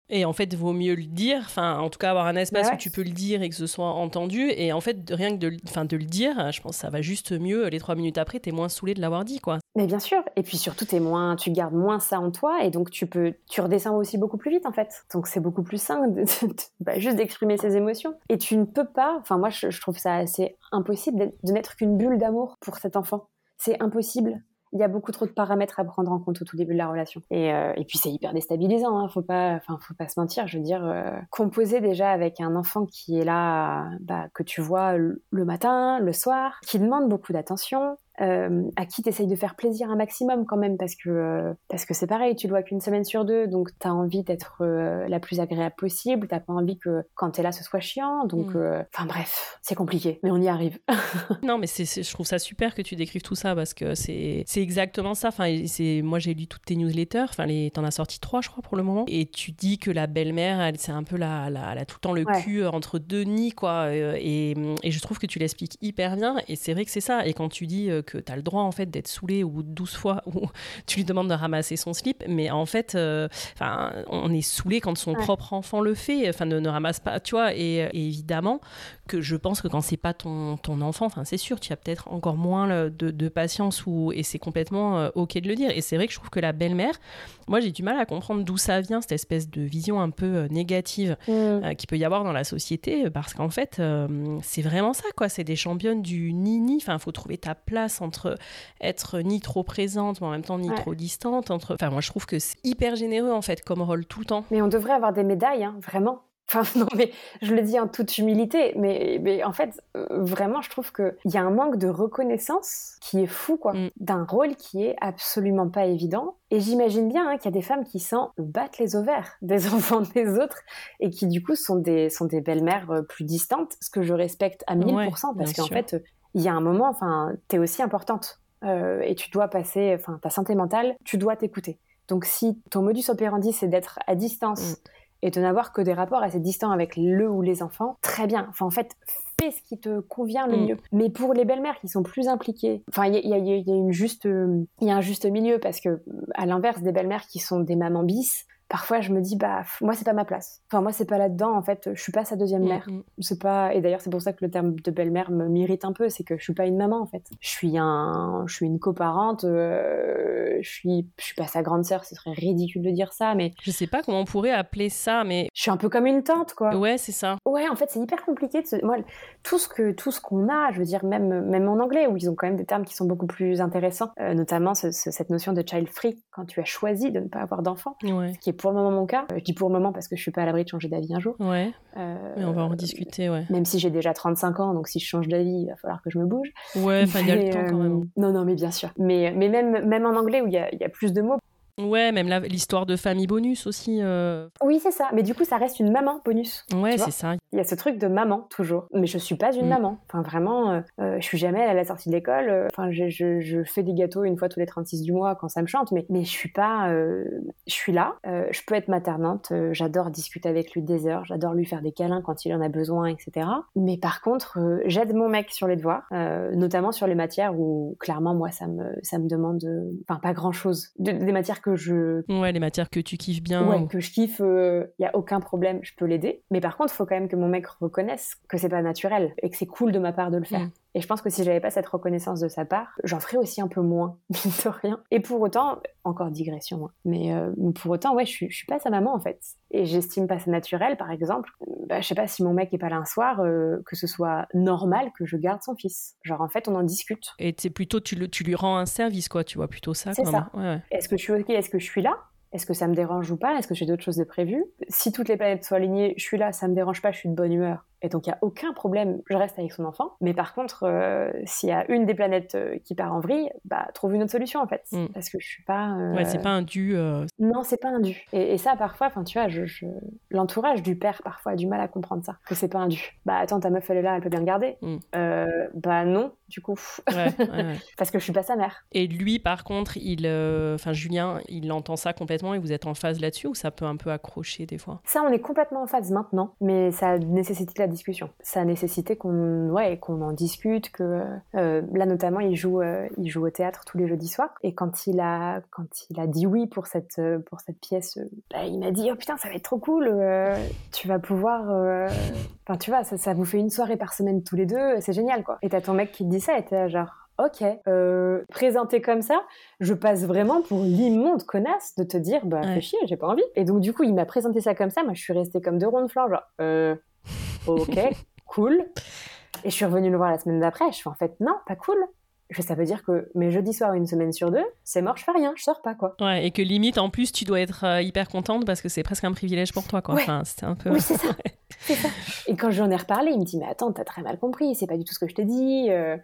Et en fait, il vaut mieux le dire, enfin, en tout cas, avoir un espace où tu peux le dire et que ce soit entendu. Et en fait, rien que de, de le dire, je pense que ça va juste mieux. Les trois minutes après, t'es moins saoulé de l'avoir dit, quoi. Mais bien sûr. Et puis surtout, es moins, tu gardes moins ça en toi et donc tu peux, tu redescends aussi beaucoup plus vite, en fait. Donc c'est beaucoup plus sain bah, juste d'exprimer ses émotions. Et tu ne peux pas, enfin, moi, je, je trouve ça assez impossible de n'être qu'une bulle d'amour pour cet enfant. C'est impossible il y a beaucoup trop de paramètres à prendre en compte au tout début de la relation. Et, euh, et puis c'est hyper déstabilisant, hein, faut pas, enfin faut pas se mentir. Je veux dire, euh, composer déjà avec un enfant qui est là, bah, que tu vois le matin, le soir, qui demande beaucoup d'attention, euh, à qui tu essayes de faire plaisir un maximum quand même parce que euh, parce que c'est pareil, tu dois qu'une semaine sur deux, donc tu as envie d'être euh, la plus agréable possible, t'as pas envie que quand tu es là ce soit chiant, donc mm. enfin bref, c'est compliqué, mais on y arrive. non, mais c'est, je trouve ça super que tu décrives tout ça parce que c'est c'est exactement ça. Enfin, c'est moi j'ai lu toutes tes newsletters, enfin les t'en as sorti trois je crois pour le moment, et tu dis que la belle-mère, elle c'est un peu la, la, elle a tout le temps le cul entre deux nids quoi, et, et je trouve que tu l'expliques hyper bien, et c'est vrai que c'est ça. Et quand tu dis que tu as le droit en fait d'être saoulé de 12 fois où tu lui demandes de ramasser son slip, mais en fait, euh, enfin, on est saoulé quand son propre enfant le fait, enfin ne, ne ramasse pas, tu vois, et, évidemment que je pense que quand c'est pas ton, ton enfant, enfin c'est sûr, tu as peut-être encore moins de, de, patience ou, et c'est complètement euh, ok de le dire. Et c'est vrai que je trouve que la belle-mère, moi j'ai du mal à comprendre d'où ça vient, cette espèce de vision un peu euh, négative mm. qui peut y avoir dans la société, parce qu'en fait, c'est vraiment ça, quoi, c'est des championnes du nini, enfin, il faut trouver ta place entre être ni trop présente, mais en même temps ni trop distante. Entre... Enfin, moi, je trouve que c'est hyper généreux, en fait, comme rôle tout le temps. Mais on devrait avoir des médailles, hein, vraiment. Enfin, non, mais je le dis en toute humilité, mais, mais en fait, euh, vraiment, je trouve qu'il y a un manque de reconnaissance qui est fou, quoi, mm. d'un rôle qui est absolument pas évident. Et j'imagine bien hein, qu'il y a des femmes qui s'en battent les ovaires des enfants des autres et qui, du coup, sont des, sont des belles-mères euh, plus distantes, ce que je respecte à 1000%, parce qu'en fait, il y a un moment, enfin, t'es aussi importante euh, et tu dois passer, enfin, ta santé mentale, tu dois t'écouter. Donc, si ton modus operandi c'est d'être à distance mm. et de n'avoir que des rapports assez distants avec le ou les enfants, très bien. Enfin, en fait, fais ce qui te convient le mm. mieux. Mais pour les belles-mères qui sont plus impliquées, enfin, il y a, y a, une juste, il y a un juste milieu parce que, à l'inverse des belles-mères qui sont des mamans bis, parfois je me dis bah moi c'est pas ma place. Enfin moi c'est pas là-dedans en fait, je suis pas sa deuxième mm, mère. Mm. C'est pas et d'ailleurs c'est pour ça que le terme de belle-mère me m'irrite un peu, c'est que je suis pas une maman en fait. Je suis un je suis une coparente, euh, je suis je suis pas sa grande sœur, ce serait ridicule de dire ça mais je sais pas comment on pourrait appeler ça mais je suis un peu comme une tante quoi. Ouais, c'est ça. Ouais, en fait, c'est hyper compliqué de se... moi tout ce que tout ce qu'on a, je veux dire même même en anglais où ils ont quand même des termes qui sont beaucoup plus intéressants, euh, notamment cette notion de child free quand tu as choisi de ne pas avoir d'enfant, ouais. qui est pour le moment mon cas. Je dis pour le moment parce que je suis pas à l'abri de changer d'avis un jour. Ouais. Euh, Mais on va en rediscuter, ouais. Même si j'ai déjà 35 ans, donc si je change d'avis, il va falloir que je me bouge. Ouais, enfin, il y a le temps quand même. Euh, non, non, mais bien sûr. Mais, mais même, même en anglais où il y a, y a plus de mots, Ouais, même l'histoire de famille bonus aussi. Euh. Oui, c'est ça. Mais du coup, ça reste une maman bonus. Ouais, c'est ça. Il y a ce truc de maman, toujours. Mais je suis pas une mm. maman. Enfin, vraiment, euh, euh, je suis jamais à la sortie de l'école. Enfin, je, je, je, fais des gâteaux une fois tous les 36 du mois quand ça me chante. Mais, mais je suis pas... je suis là. je peux être maternante. j'adore discuter avec lui des heures. J'adore lui faire des câlins quand il en a besoin, etc. Mais par contre, j'aide mon mec sur les devoirs. notamment sur les matières où, clairement, moi, ça me, ça me demande... Enfin, pas grand-chose. des matières que je... Ouais, les matières que tu kiffes bien. Ouais, que je kiffe, il euh, y a aucun problème, je peux l'aider. Mais par contre, il faut quand même que mon mec reconnaisse que c'est pas naturel et que c'est cool de ma part de le faire. Mm. Et je pense que si j'avais pas cette reconnaissance de sa part, j'en ferais aussi un peu moins, mine de rien. Et pour autant, encore digression, hein, mais euh, pour autant, ouais, je je suis pas sa maman en fait. Et j'estime pas ça naturel, par exemple. Bah, je sais pas si mon mec est pas là un soir, euh, que ce soit normal que je garde son fils. Genre en fait, on en discute. Et c'est plutôt tu, le, tu lui rends un service, quoi. Tu vois plutôt ça. C'est ça. Est-ce que je suis ok? Est-ce que je suis là? Est-ce que ça me dérange ou pas? Est-ce que j'ai d'autres choses de prévues? Si toutes les planètes sont alignées, je suis là, ça me dérange pas, je suis de bonne humeur. Et donc il y a aucun problème, je reste avec son enfant. Mais par contre, euh, s'il y a une des planètes euh, qui part en vrille, bah trouve une autre solution en fait, mm. parce que je suis pas. Euh, ouais, c'est pas un dû. Non, c'est pas un dû. Et, ça, parfois, enfin tu vois, je, l'entourage du père parfois a du mal à comprendre ça, que c'est pas un dû. Bah attends, ta meuf elle est là, elle peut bien le garder. Mm. bah non, du coup. Parce que je suis pas sa mère. Et lui, par contre, il, euh, enfin Julien, il entend ça complètement et vous êtes en phase là-dessus ou ça peut un peu accrocher des fois? Ça, on est complètement en phase maintenant, mais ça a nécessité la discussion. Ça a nécessité qu'on, ouais, qu'on en discute. Que euh, là, notamment, il joue, euh, il joue au théâtre tous les jeudis soirs. Et quand il a, quand il a dit oui pour cette, pour cette pièce, bah, il m'a dit oh putain, ça va être trop cool. tu vas pouvoir, enfin tu vois, ça, ça vous fait une soirée par semaine tous les deux, c'est génial quoi. Et t'as ton mec qui te dit ça, et t'es genre ok, euh, présenté comme ça, je passe vraiment pour l'immonde connasse de te dire, bah fais chier, j'ai pas envie. Et donc du coup, il m'a présenté ça comme ça, moi je suis restée comme deux ronds de flanc, genre, euh, ok, cool. Et je suis revenue le voir la semaine d'après, je fais en fait, non, pas cool. Ça veut dire que mes jeudis soirs, une semaine sur deux, c'est mort, je fais rien, je sors pas, quoi. Ouais, et que limite, en plus, tu dois être euh, hyper contente parce que c'est presque un privilège pour toi, quoi. Enfin, c'était un peu. Oui, c'est ça. ça. Et quand j'en ai reparlé, il me dit, mais attends, t'as très mal compris, c'est pas du tout ce que je t'ai dit. Euh,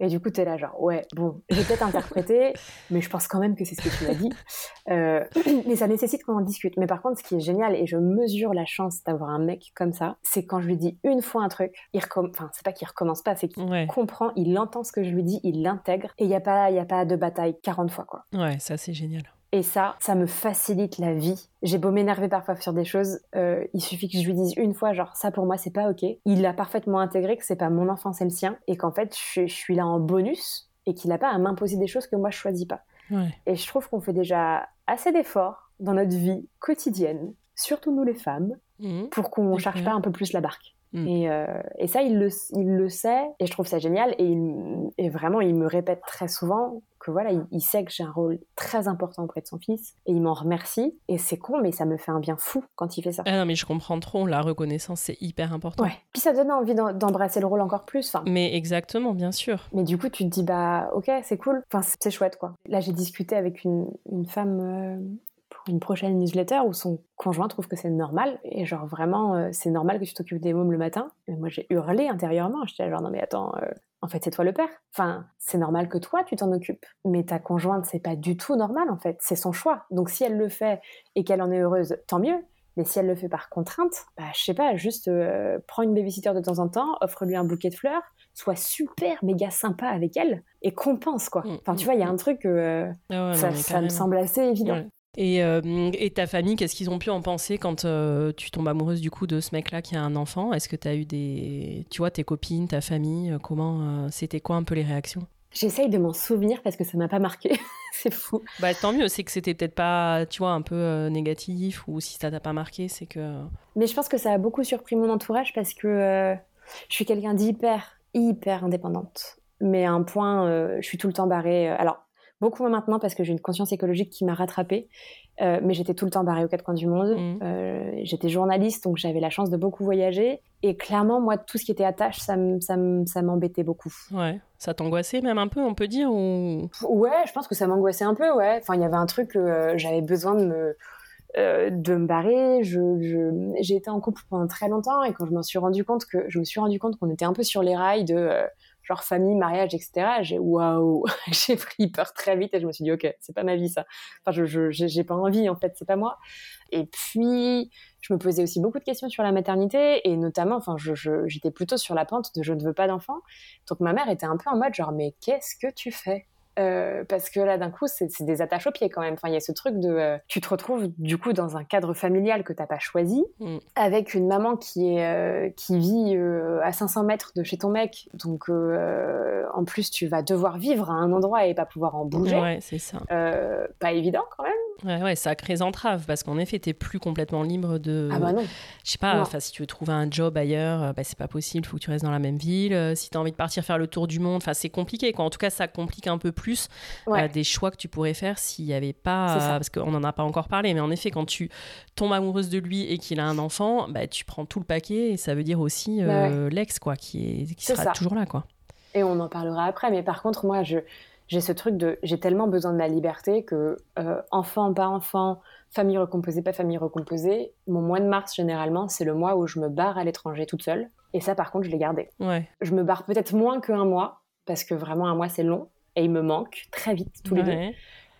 et du coup, tu es là, genre, ouais, bon, j'ai peut-être interprété, mais je pense quand même que c'est ce que tu m'as dit. Euh, mais ça nécessite qu'on en discute. Mais par contre, ce qui est génial, et je mesure la chance d'avoir un mec comme ça, c'est quand je lui dis une fois un truc, il recommence, enfin, c'est pas qu'il recommence pas, c'est qu'il comprend, il entend ce que je lui dis, il l'intègre, et il n'y a, pas, y a pas de bataille 40 fois, quoi. Ouais, ça, c'est génial. Et ça, ça me facilite la vie. J'ai beau m'énerver parfois sur des choses, euh, il suffit que je lui dise une fois, genre ça pour moi c'est pas ok. Il a parfaitement intégré que c'est pas mon enfant, c'est le sien, et qu'en fait je, suis là en bonus et qu'il n'a pas à m'imposer des choses que moi je choisis pas. Et je trouve qu'on fait déjà assez d'efforts dans notre vie quotidienne, surtout nous les femmes, mmh. pour qu'on cherche pas un peu plus la barque. Mmh. Et, euh, et, ça, il le, il le sait, et je trouve ça génial. Et, et vraiment, il me répète très souvent que voilà, il, sait que j'ai un rôle très important auprès de son fils et il m'en remercie. Et c'est con, mais ça me fait un bien fou quand il fait ça. Ah non, mais je comprends trop. La reconnaissance, c'est hyper important. Ouais. Puis ça donne envie d'embrasser le rôle encore plus. Enfin, mais exactement, bien sûr. Mais du coup, tu te dis, bah, ok, c'est cool. Enfin, c'est chouette, quoi. Là, j'ai discuté avec une, une femme euh, une prochaine newsletter où son conjoint trouve que c'est normal. Et genre, vraiment, euh, c'est normal que tu t'occupes des mômes le matin. Et moi, j'ai hurlé intérieurement. J'étais genre, non, mais attends, euh, en fait, c'est toi le père. Enfin, c'est normal que toi, tu t'en occupes. Mais ta conjointe, c'est pas du tout normal, en fait. C'est son choix. Donc, si elle le fait et qu'elle en est heureuse, tant mieux. Mais si elle le fait par contrainte, bah, je sais pas, juste euh, prends une babysitter de temps en temps, offre-lui un bouquet de fleurs, sois super méga sympa avec elle et compense, quoi. Mmh, enfin, tu mmh, vois, il y a mmh. un truc, euh, ah ça, me semble assez évident. Et, euh, et, ta famille, qu'est-ce qu'ils ont pu en penser quand euh, tu tombes amoureuse du coup de ce mec-là qui a un enfant? Est-ce que tu as eu des. Tu vois, tes copines, ta famille, euh, comment. C'était quoi un peu les réactions? J'essaye de m'en souvenir parce que ça m'a pas marqué. c'est fou. Bah tant mieux, c'est que c'était peut-être pas, tu vois, un peu négatif ou si ça t'a pas marqué, c'est que. Mais je pense que ça a beaucoup surpris mon entourage parce que je suis quelqu'un d'hyper, hyper indépendante. Mais à un point, je suis tout le temps barrée. Alors, Beaucoup moins maintenant parce que j'ai une conscience écologique qui m'a rattrapée. Euh, mais j'étais tout le temps barrée aux quatre coins du monde. Mmh. Euh, j'étais journaliste, donc j'avais la chance de beaucoup voyager. Et clairement, moi, tout ce qui était attache, ça m'embêtait beaucoup. Ouais. Ça t'angoissait même un peu, on peut dire ou... Ouais, je pense que ça m'angoissait un peu, ouais. Enfin, il y avait un truc que euh, j'avais besoin de me... de me barrer, je, j'ai été en couple pendant très longtemps et quand je m'en suis rendu compte que je me suis rendu compte qu'on était un peu sur les rails de genre famille, mariage, etc. J'ai waouh, j'ai pris peur très vite et je me suis dit ok, c'est pas ma vie ça. Enfin, je j'ai pas envie en fait, c'est pas moi. Et puis je me posais aussi beaucoup de questions sur la maternité et notamment, enfin, j'étais plutôt sur la pente de je ne veux pas d'enfant. Donc ma mère était un peu en mode genre mais qu'est-ce que tu fais? Euh, parce que là, d'un coup, c'est des attaches au pied quand même. Enfin, il y a ce truc de, euh, tu te retrouves du coup dans un cadre familial que t'as pas choisi, mm. avec une maman qui est euh, qui vit à 500 mètres de chez ton mec. Donc, en plus, tu vas devoir vivre à un endroit et pas pouvoir en bouger. Ouais, c'est ça. pas évident quand même. Ouais, ouais, ça crée entrave parce qu'en effet, t'es plus complètement libre de. Ah bah non. Je sais pas, enfin, si tu veux trouver un job ailleurs, bah, c'est pas possible, faut que tu restes dans la même ville. Si t'as envie de partir faire le tour du monde, enfin, c'est compliqué, quoi. En tout cas, ça complique un peu plus plus euh, des choix que tu pourrais faire s'il n'y avait pas, parce qu'on n'en a pas encore parlé, mais en effet, quand tu tombes amoureuse de lui et qu'il a un enfant, bah, tu prends tout le paquet et ça veut dire aussi euh, l'ex, quoi, qui, est, qui sera toujours là, quoi. Et on en parlera après, mais par contre, moi, je, j'ai ce truc de j'ai tellement besoin de ma liberté que euh, enfant pas enfant famille recomposée pas famille recomposée mon mois de mars généralement c'est le mois où je me barre à l'étranger toute seule. Et ça par contre je l'ai gardé. Ouais. je me barre peut-être moins qu'un mois parce que vraiment un mois c'est long et il me manque très vite tous les deux.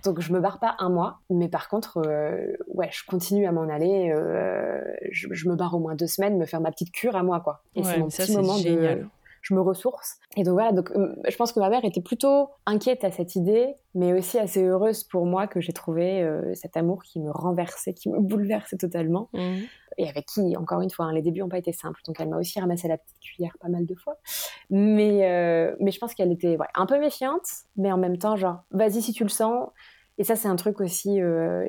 Donc je me barre pas un mois, mais par contre, euh, ouais, je continue à m'en aller. Euh, je, me barre au moins deux semaines, me faire ma petite cure à moi, quoi. Et c'est mon petit moment de, je me ressource. Et donc voilà, donc euh, je pense que ma mère était plutôt inquiète à cette idée, mais aussi assez heureuse pour moi que j'ai trouvé euh, cet amour qui me renversait, qui me bouleversait totalement. Mmh. Et avec qui, encore une fois, hein, les débuts n'ont pas été simples. Donc elle m'a aussi ramassé la petite cuillère pas mal de fois. Mais, euh, mais je pense qu'elle était un peu méfiante, mais en même temps, genre, vas-y si tu le sens. Et ça, c'est un truc aussi,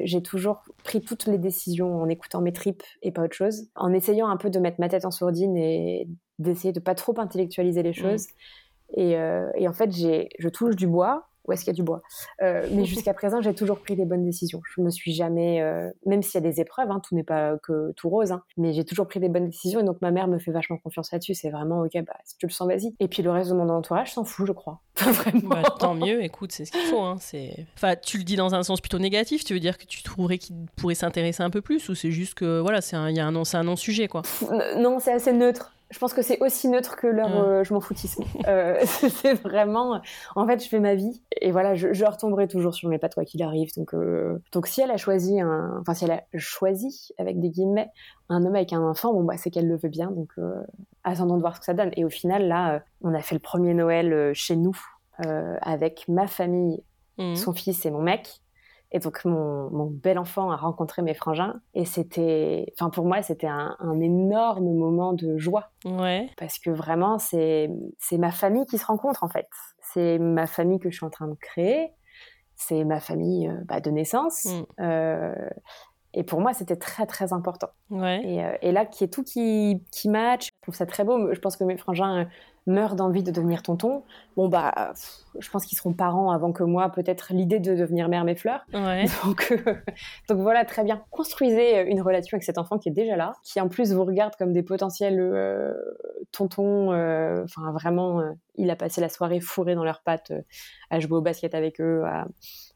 j'ai toujours pris toutes les décisions en écoutant mes tripes et pas autre chose, en essayant un peu de mettre ma tête en sourdine et d'essayer de pas trop intellectualiser les mmh. choses. Et, euh, et, en fait, j'ai, je touche du bois. Où est-ce qu'il y a du bois euh, Mais jusqu'à présent, j'ai toujours pris des bonnes décisions. Je me suis jamais, euh, même s'il y a des épreuves, hein, tout n'est pas que tout rose, hein, mais j'ai toujours pris des bonnes décisions. Et donc ma mère me fait vachement confiance là-dessus. C'est vraiment ok, bah si tu le sens, vas-y. Et puis le reste de mon entourage s'en fout, je crois. Vraiment. Bah, tant mieux. Écoute, c'est ce qu'il faut. Hein. C'est, enfin, tu le dis dans un sens plutôt négatif. Tu veux dire que tu trouverais qu'il pourrait s'intéresser un peu plus, ou c'est juste que voilà, c'est un, y a un, c'est un non sujet quoi. Non, c'est assez neutre je pense que c'est aussi neutre que leur mm. euh, je m'en foutisme. Euh, c'est vraiment, en fait, je fais ma vie et voilà, je, je retomberai toujours sur mes pattes quoi qu'il arrive. Donc, euh, donc si elle a choisi un, enfin si elle a choisi avec des guillemets un homme avec un enfant, bon bah c'est qu'elle le veut bien. Donc, attendons de voir ce que ça donne. Et au final, là, on a fait le premier Noël chez nous avec ma famille, mm. son fils et mon mec. Et donc mon, mon, bel enfant a rencontré mes frangins et c'était, enfin pour moi c'était un, un, énorme moment de joie. Ouais. Parce que vraiment c'est c'est ma famille qui se rencontre en fait. C'est ma famille que je suis en train de créer. C'est ma famille euh, bah, de naissance. Mm. Euh, et pour moi, c'était très, très important. Ouais. Et, euh, et, là, qui est tout qui, qui match, je trouve ça très beau. Je pense que mes frangins meurent d'envie de devenir tonton, bon bah, je pense qu'ils seront parents avant que moi. Peut-être l'idée de devenir mère mes fleurs. Donc, euh, donc voilà, très bien. Construisez une relation avec cet enfant qui est déjà là, qui en plus vous regarde comme des potentiels euh, tontons. Euh, enfin vraiment, il a passé la soirée fourré dans leurs pattes à jouer au basket avec eux. À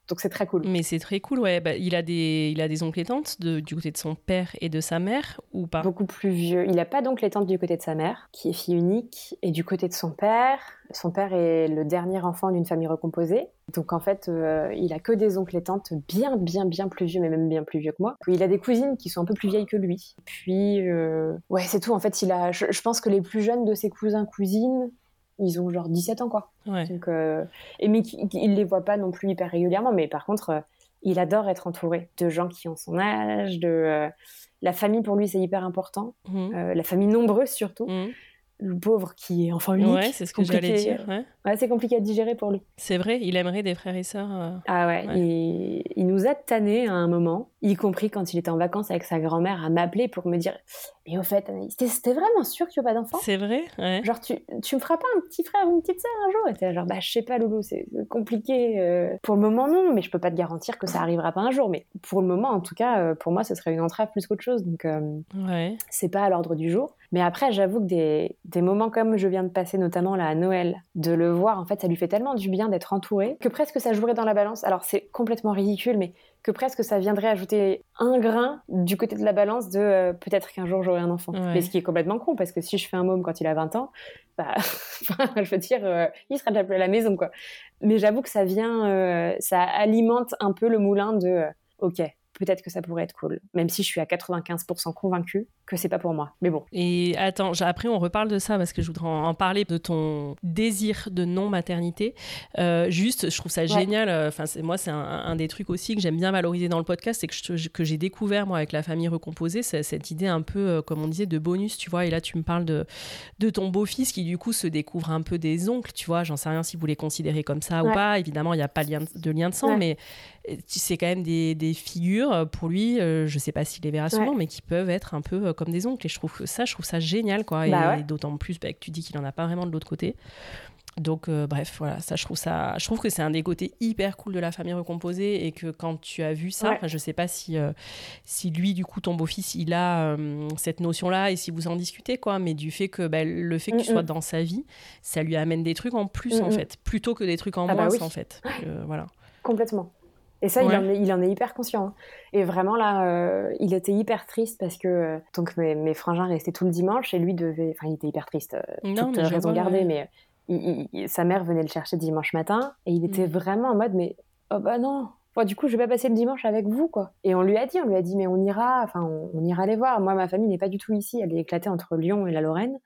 donc c'est très cool. Mais c'est très cool, ouais. Bah, il, a des, il a des oncles et tantes de, du côté de son père et de sa mère ou pas? Beaucoup plus vieux. Il n'a pas d'oncles et tantes du côté de sa mère, qui est fille unique, et du côté de son père. Son père est le dernier enfant d'une famille recomposée. Donc en fait, euh, il a que des oncles et tantes bien, bien, bien plus vieux, mais même bien plus vieux que moi. Puis il a des cousines qui sont un peu plus vieilles que lui. Puis, euh, ouais, c'est tout. En fait, il a, je, je, pense que les plus jeunes de ses cousins, cousines, ils ont genre 17 ans, quoi. Donc, euh, et mais il les voit pas non plus hyper régulièrement, mais par contre, euh, il adore être entouré de gens qui ont son âge, de euh, la famille pour lui c'est hyper important, mmh. la famille nombreuse surtout. Mmh le pauvre qui est enfant unique. Ouais, c'est ce que j'allais dire. Ouais. c'est compliqué à digérer pour lui. C'est vrai, il aimerait des frères et sœurs. Ah ouais, Et il nous a tanné à un moment, y compris quand il était en vacances avec sa grand-mère, à m'appeler pour me dire Mais au fait, c'était vraiment sûr qu'il n'y a pas d'enfant? C'est vrai, ouais. Genre, tu, tu me feras pas un petit frère ou une petite sœur un jour Et t'es genre, bah, je sais pas, Loulou, c'est compliqué. Euh. Pour le moment, non, mais je peux pas te garantir que ça arrivera pas un jour. Mais pour le moment, en tout cas, euh, pour moi, ce serait une entrave plus qu'autre chose. Donc, ouais. c'est pas à l'ordre du jour. Mais après, j'avoue que des, des, moments comme je viens de passer, notamment là à Noël, de le voir, en fait, ça lui fait tellement du bien d'être entouré que presque ça jouerait dans la balance. Alors c'est complètement ridicule, mais que presque ça viendrait ajouter un grain du côté de la balance de euh, peut-être qu'un jour j'aurai un enfant. Mais ce qui est complètement con, parce que si je fais un môme quand il a 20 ans, bah, je veux dire, euh, il sera déjà plus à la maison, quoi. Mais j'avoue que ça vient, euh, ça alimente un peu le moulin de, ok, peut-être que ça pourrait être cool. Même si je suis à 95% convaincue que c'est pas pour moi. Mais bon. Et attends, après on reparle de ça parce que je voudrais en parler de ton désir de non-maternité. Euh, juste, je trouve ça génial. Euh, enfin, moi, c'est un, des trucs aussi que j'aime bien valoriser dans le podcast, c'est que, que j'ai découvert moi avec la famille recomposée, c'est cette idée un peu, euh, comme on disait, de bonus, tu vois. Et là, tu me parles de, de ton beau-fils qui du coup se découvre un peu des oncles, tu vois. J'en sais rien si vous les considérez comme ça ou pas. Évidemment, il n'y a pas de lien de, lien de sang, mais c'est quand même des, des, figures pour lui. je sais pas s'il les verra souvent, mais qui peuvent être un peu comme des oncles. Et je trouve ça, je trouve ça génial, quoi. Bah et, d'autant plus bah, que tu dis qu'il en a pas vraiment de l'autre côté. Donc euh, bref, voilà, ça je trouve ça, je trouve que c'est un des côtés hyper cool de la famille recomposée et que quand tu as vu ça, je sais pas si euh, si lui du coup ton beau-fils il a euh, cette notion là et si vous en discutez quoi, mais du fait que bah, le fait que tu sois dans sa vie, ça lui amène des trucs en plus en fait, plutôt que des trucs en ah bah moins en fait. voilà. Complètement. Et ça, il, en est, il, en est, hyper conscient. Hein. Et vraiment, là, euh, il était hyper triste parce que euh, donc mes, mes, frangins restaient tout le dimanche et lui devait. Enfin, il était hyper triste, euh, non, toute raison gardée, mais sa mère venait le chercher dimanche matin et il était mm. vraiment en mode mais oh bah non, du coup, je vais pas passer le dimanche avec vous, quoi. Et on lui a dit, on lui a dit, mais on ira, enfin, on, ira les voir. Moi, ma famille n'est pas du tout ici. Elle est éclatée entre Lyon et la Lorraine.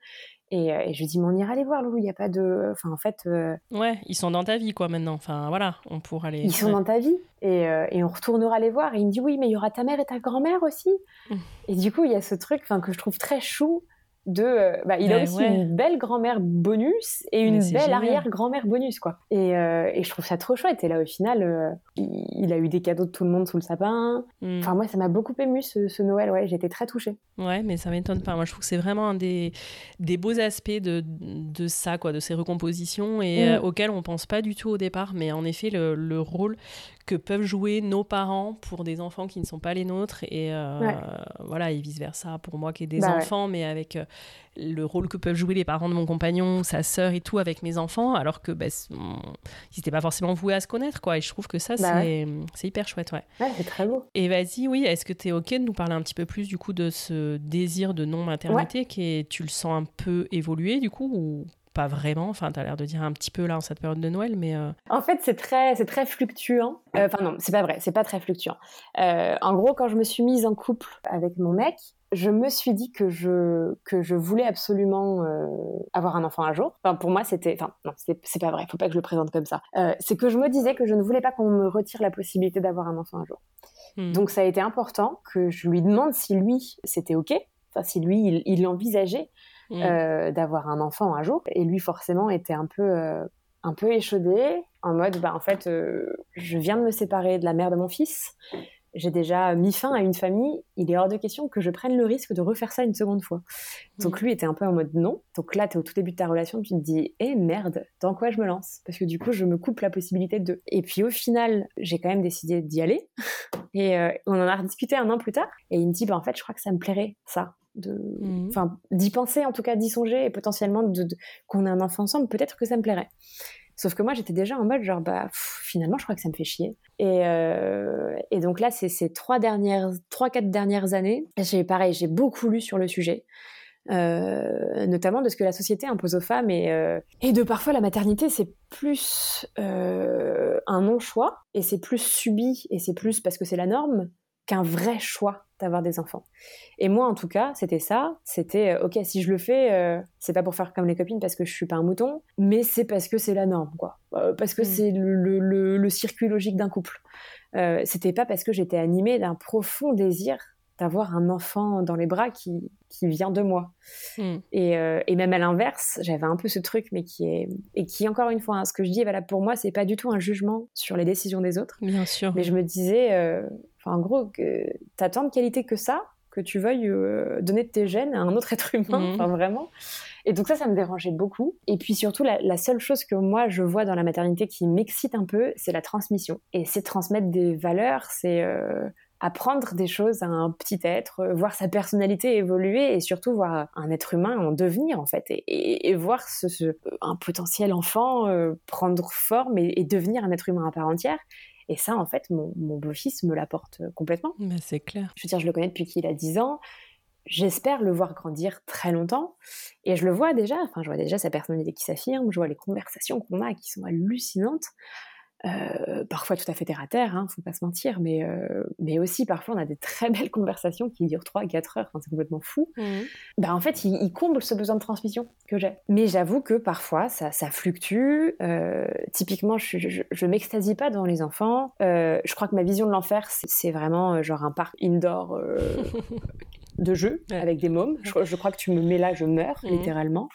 Et, euh, et, je lui dis, mais on ira les voir, Loulou, il n'y a pas de. Enfin, en fait. Euh, ouais, ils sont dans ta vie, quoi, maintenant. Enfin, voilà, on pourra les. Ils sont dans ta vie et, euh, et, on retournera les voir. Et il me dit, oui, mais il y aura ta mère et ta grand-mère aussi. Mmh. Et du coup, il y a ce truc que je trouve très chou de euh, bah, il a aussi une belle grand-mère bonus et une belle arrière-grand-mère bonus quoi. Et, euh, et, je trouve ça trop chouette. Et là au final euh, il, a eu des cadeaux de tout le monde sous le sapin. Hmm. enfin moi ça m'a beaucoup ému ce, Noël. Ouais j'étais très touchée. Ouais mais ça m'étonne pas. Moi je trouve que c'est vraiment un des, des beaux aspects de, de ça quoi de ces recompositions et mm. auxquels on pense pas du tout au départ. Mais en effet le, le rôle que peuvent jouer nos parents pour des enfants qui ne sont pas les nôtres et voilà et vice versa pour moi qui ai des bah enfants mais avec le rôle que peuvent jouer les parents de mon compagnon, sa sœur et tout avec mes enfants, alors que bah, ils n'étaient pas forcément voués à se connaître, quoi. Et je trouve que ça, bah c'est hyper chouette, ouais. Ouais, c'est très beau. Et vas-y, oui, est-ce que tu es OK de nous parler un petit peu plus, du coup, de ce désir de non-maternité qui est, tu le sens un peu évoluer, du coup, ou pas vraiment Enfin, tu as l'air de dire un petit peu là en cette période de Noël, mais. Euh, en fait, c'est très, c'est très fluctuant. Euh, enfin, non, c'est pas vrai, c'est pas très fluctuant. Euh, en gros, quand je me suis mise en couple avec mon mec, je me suis dit que je, que je voulais absolument euh, avoir un enfant un jour. Enfin, pour moi, c'était. Enfin, non, c'est pas vrai, faut pas que je le présente comme ça. Euh, c'est que je me disais que je ne voulais pas qu'on me retire la possibilité d'avoir un enfant un jour. Hmm. Donc, ça a été important que je lui demande si lui, c'était OK, enfin, si lui, il, il hmm. euh, d'avoir un enfant un jour. Et lui, forcément, était un peu, un peu échaudé, en mode, bah, en fait, je viens de me séparer de la mère de mon fils j'ai déjà mis fin à une famille, il est hors de question que je prenne le risque de refaire ça une seconde fois. Donc mm. lui était un peu en mode non. Donc là, tu es au tout début de ta relation, tu te dis, eh merde, dans quoi je me lance? Parce que du coup, je me coupe la possibilité de... Et puis au final, j'ai quand même décidé d'y aller. Et euh, on en a rediscuté un an plus tard. Et il me dit, bah, en fait, je crois que ça me plairait, ça. De... Mm. Enfin, d'y penser, en tout cas d'y songer, et potentiellement de, qu'on ait un enfant ensemble, peut-être que ça me plairait. Sauf que moi, j'étais déjà en mode genre, bah, finalement, je crois que ça me fait chier. Et, euh, et donc là, c'est ces trois dernières, trois, quatre dernières années, j'ai pareil, j'ai beaucoup lu sur le sujet. Euh, notamment de ce que la société impose aux femmes et, euh, et de parfois la maternité c'est plus un non-choix et c'est plus subi et c'est plus parce que c'est la norme qu'un vrai choix d'avoir des enfants. Et moi, en tout cas, c'était ça. C'était, euh, ok, si je le fais, euh, c'est pas pour faire comme les copines parce que je suis pas un mouton, mais c'est parce que c'est la norme, quoi. Euh, parce que mm. c'est le, le, le, circuit logique d'un couple. c'était pas parce que j'étais animée d'un profond désir d'avoir un enfant dans les bras qui, qui vient de moi. Mm. Et, et, même à l'inverse, j'avais un peu ce truc, mais qui est et qui encore une fois, hein, ce que je dis, voilà, pour moi, c'est pas du tout un jugement sur les décisions des autres. Bien sûr. Mais je me disais, en gros, t'as tant de qualité que ça, que tu veuilles euh, donner de tes gènes à un autre être humain, mhm. enfin vraiment. Et donc ça, ça me dérangeait beaucoup. Et puis surtout, la, seule chose que moi je vois dans la maternité qui m'excite un peu, c'est la transmission. Et c'est transmettre des valeurs, c'est euh, apprendre des choses à un petit être, euh, voir sa personnalité évoluer et surtout voir un être humain en devenir en fait, et, voir ce, un potentiel enfant prendre forme et devenir un être humain à part entière. Et ça, en fait, mon, beau-fils me l'apporte euh, complètement. Mais c'est clair. Je veux dire, je le connais depuis qu'il a 10 ans. J'espère le voir grandir très longtemps. Et je le vois déjà, enfin, je vois déjà sa personnalité qui s'affirme, je vois les conversations qu'on a qui sont hallucinantes. Euh, parfois tout à fait terre à terre, hein, faut pas se mentir, mais, euh, mais aussi parfois on a des très belles conversations qui durent 3-4 heures, c'est complètement fou. Mmh. Bah, en fait, il, comble ce besoin de transmission que j'ai. Mais j'avoue que parfois ça, ça fluctue. Euh, typiquement, je, je, je m'extasie pas devant les enfants. je crois que ma vision de l'enfer, c'est vraiment genre un parc indoor de jeu avec des mômes. Je, crois que tu me mets là, je meurs mmh. littéralement.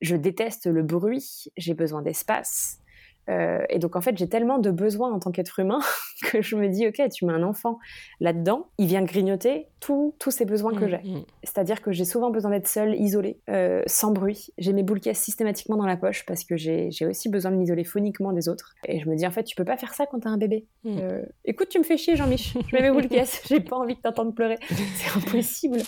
Je déteste le bruit, j'ai besoin d'espace. Euh, et donc en fait, j'ai tellement de besoins en tant qu'être humain que je me dis, ok, tu mets un enfant là-dedans, il vient grignoter tous ces besoins que mm, j'ai. Mm. C'est-à-dire que j'ai souvent besoin d'être seule, isolée, euh, sans bruit. J'ai mes boules caisses systématiquement dans la poche parce que j'ai aussi besoin de m'isoler phoniquement des autres. Et je me dis, en fait, tu peux pas faire ça quand t'as un bébé. Mm. Euh, écoute, tu me fais chier, Jean-Mich. Je mets mes boules caisses, j'ai pas envie de t'entendre pleurer. C'est impossible.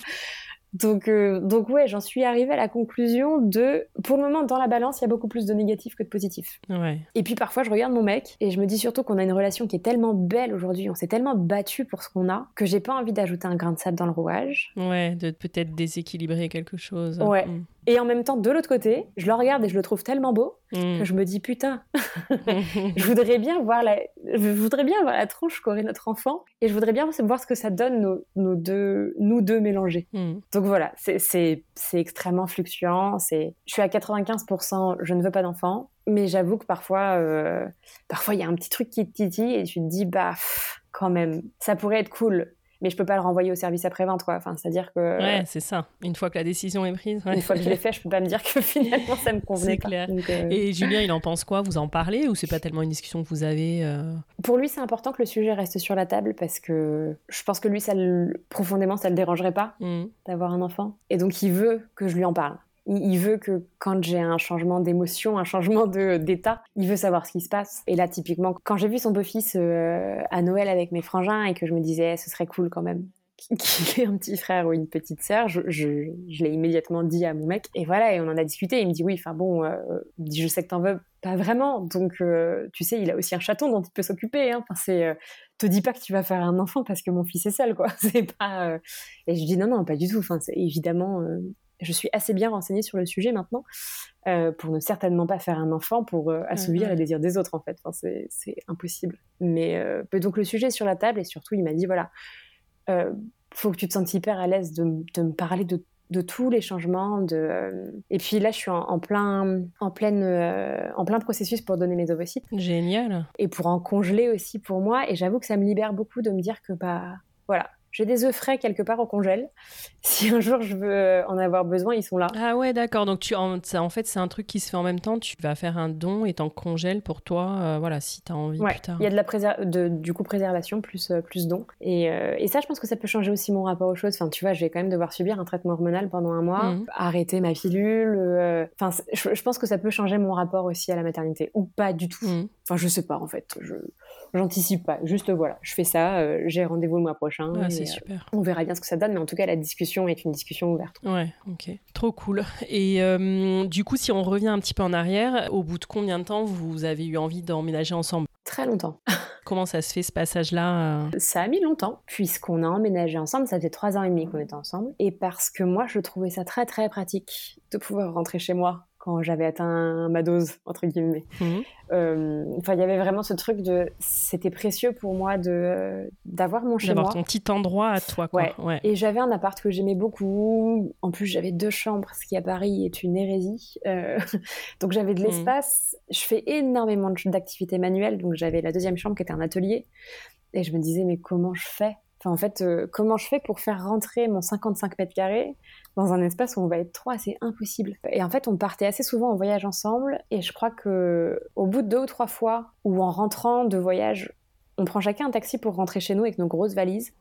Donc, euh, donc ouais, j'en suis arrivée à la conclusion de, pour le moment, dans la balance, il y a beaucoup plus de négatifs que de positifs. Ouais. Et puis parfois, je regarde mon mec et je me dis surtout qu'on a une relation qui est tellement belle aujourd'hui, on s'est tellement battu pour ce qu'on a, que j'ai pas envie d'ajouter un grain de sable dans le rouage. Ouais, de peut-être déséquilibrer quelque chose. Ouais. Mm. Et en même temps, de l'autre côté, je le regarde et je le trouve tellement beau mm. que je me dis putain, je voudrais bien voir la, je voudrais bien voir la tronche qu'aurait notre enfant et je voudrais bien voir ce que ça donne nos, deux, nous deux mélangés. Mm. Donc voilà, c'est extrêmement fluctuant. C'est, je suis à 95%, je ne veux pas d'enfant, mais j'avoue que parfois, euh, parfois il y a un petit truc qui te titille et tu te dis bah quand même, ça pourrait être cool mais je peux pas le renvoyer au service après-vente, quoi. Enfin, c'est-à-dire que. Ouais, c'est ça. Une fois que la décision est prise. Une fois que je l'ai fait, je peux pas me dire que finalement ça me convenait. C'est clair. Euh, Et Julien, il en pense quoi? Vous en parlez ou c'est pas tellement une discussion que vous avez euh? Pour lui, c'est important que le sujet reste sur la table parce que je pense que lui, ça profondément, ça le dérangerait pas mmh. d'avoir un enfant. Et donc, il veut que je lui en parle il veut que quand j'ai un changement d'émotion, un changement d'état, il veut savoir ce qui se passe. Et là, typiquement, quand j'ai vu son beau-fils euh, à Noël avec mes frangins et que je me disais, ce serait cool quand même qu'il ait un petit frère ou une petite sœur, je, l'ai immédiatement dit à mon mec. Et voilà, et on en a discuté. Il me dit, oui, enfin bon, euh, je sais que t'en veux pas vraiment. Donc, euh, tu sais, il a aussi un chaton dont il peut s'occuper. Hein. Enfin, c'est, te dis pas que tu vas faire un enfant parce que mon fils est seul, quoi. C'est pas. Et je dis non, non, pas du tout. Enfin, c'est évidemment je suis assez bien renseignée sur le sujet maintenant euh, pour ne certainement pas faire un enfant pour euh, assouvir les désirs des autres en fait. Enfin, c'est impossible. Mais euh, donc le sujet est sur la table et surtout il m'a dit voilà, faut que tu te sentes hyper à l'aise de, me parler de, tous les changements. De, et puis là je suis en, plein, en, pleine, en plein processus pour donner mes ovocytes. Génial. Et pour en congeler aussi pour moi. Et j'avoue que ça me libère beaucoup de me dire que bah voilà, j'ai des œufs frais quelque part au congèle. Si un jour je veux en avoir besoin, ils sont là. Ah ouais, d'accord. Donc tu en, en fait, c'est un truc qui se fait en même temps. Tu vas faire un don et t'en congèles pour toi, euh, voilà, si t'as envie ouais. plus tard. Il y a de la de, du coup préservation plus euh, plus don. Et, euh, et, ça, je pense que ça peut changer aussi mon rapport aux choses. Enfin, tu vois, je vais quand même devoir subir un traitement hormonal pendant un mois, mmh. arrêter ma pilule. Enfin, je, pense que ça peut changer mon rapport aussi à la maternité ou pas du tout. Mmh. Enfin, je sais pas en fait. Je j'anticipe pas. Juste voilà, je fais ça, euh, j'ai rendez-vous le mois prochain. Ah, c'est euh, super. On verra bien ce que ça donne, mais en tout cas, la discussion est une discussion ouverte. Ouais, ok. Trop cool. Et euh, du coup, si on revient un petit peu en arrière, au bout de combien de temps vous avez eu envie d'emménager ensemble? Très longtemps. Comment ça se fait ce passage-là Ça a mis longtemps, puisqu'on a emménagé ensemble. Ça fait trois ans et demi qu'on était ensemble. Et parce que moi, je trouvais ça très très pratique de pouvoir rentrer chez moi quand j'avais atteint ma dose entre guillemets. Mhm. Euh, enfin, il y avait vraiment ce truc de, c'était précieux pour moi de d'avoir mon chez moi, d'avoir ton petit endroit à toi. Quoi. Ouais. Et j'avais un appart que j'aimais beaucoup. En plus, j'avais deux chambres, ce qui à Paris est une hérésie. Euh, donc j'avais de mhm. l'espace. Je fais énormément d'activités manuelles, donc j'avais la deuxième chambre qui était un atelier. Et je me disais, mais comment je fais? Enfin, en fait, euh, comment je fais pour faire rentrer mon 55 mètres carrés dans un espace où on va être trois, c'est impossible. Et en fait, on partait assez souvent en voyage ensemble, et je crois que au bout de deux ou trois fois, ou en rentrant de voyage, on prend chacun un taxi pour rentrer chez nous avec nos grosses valises.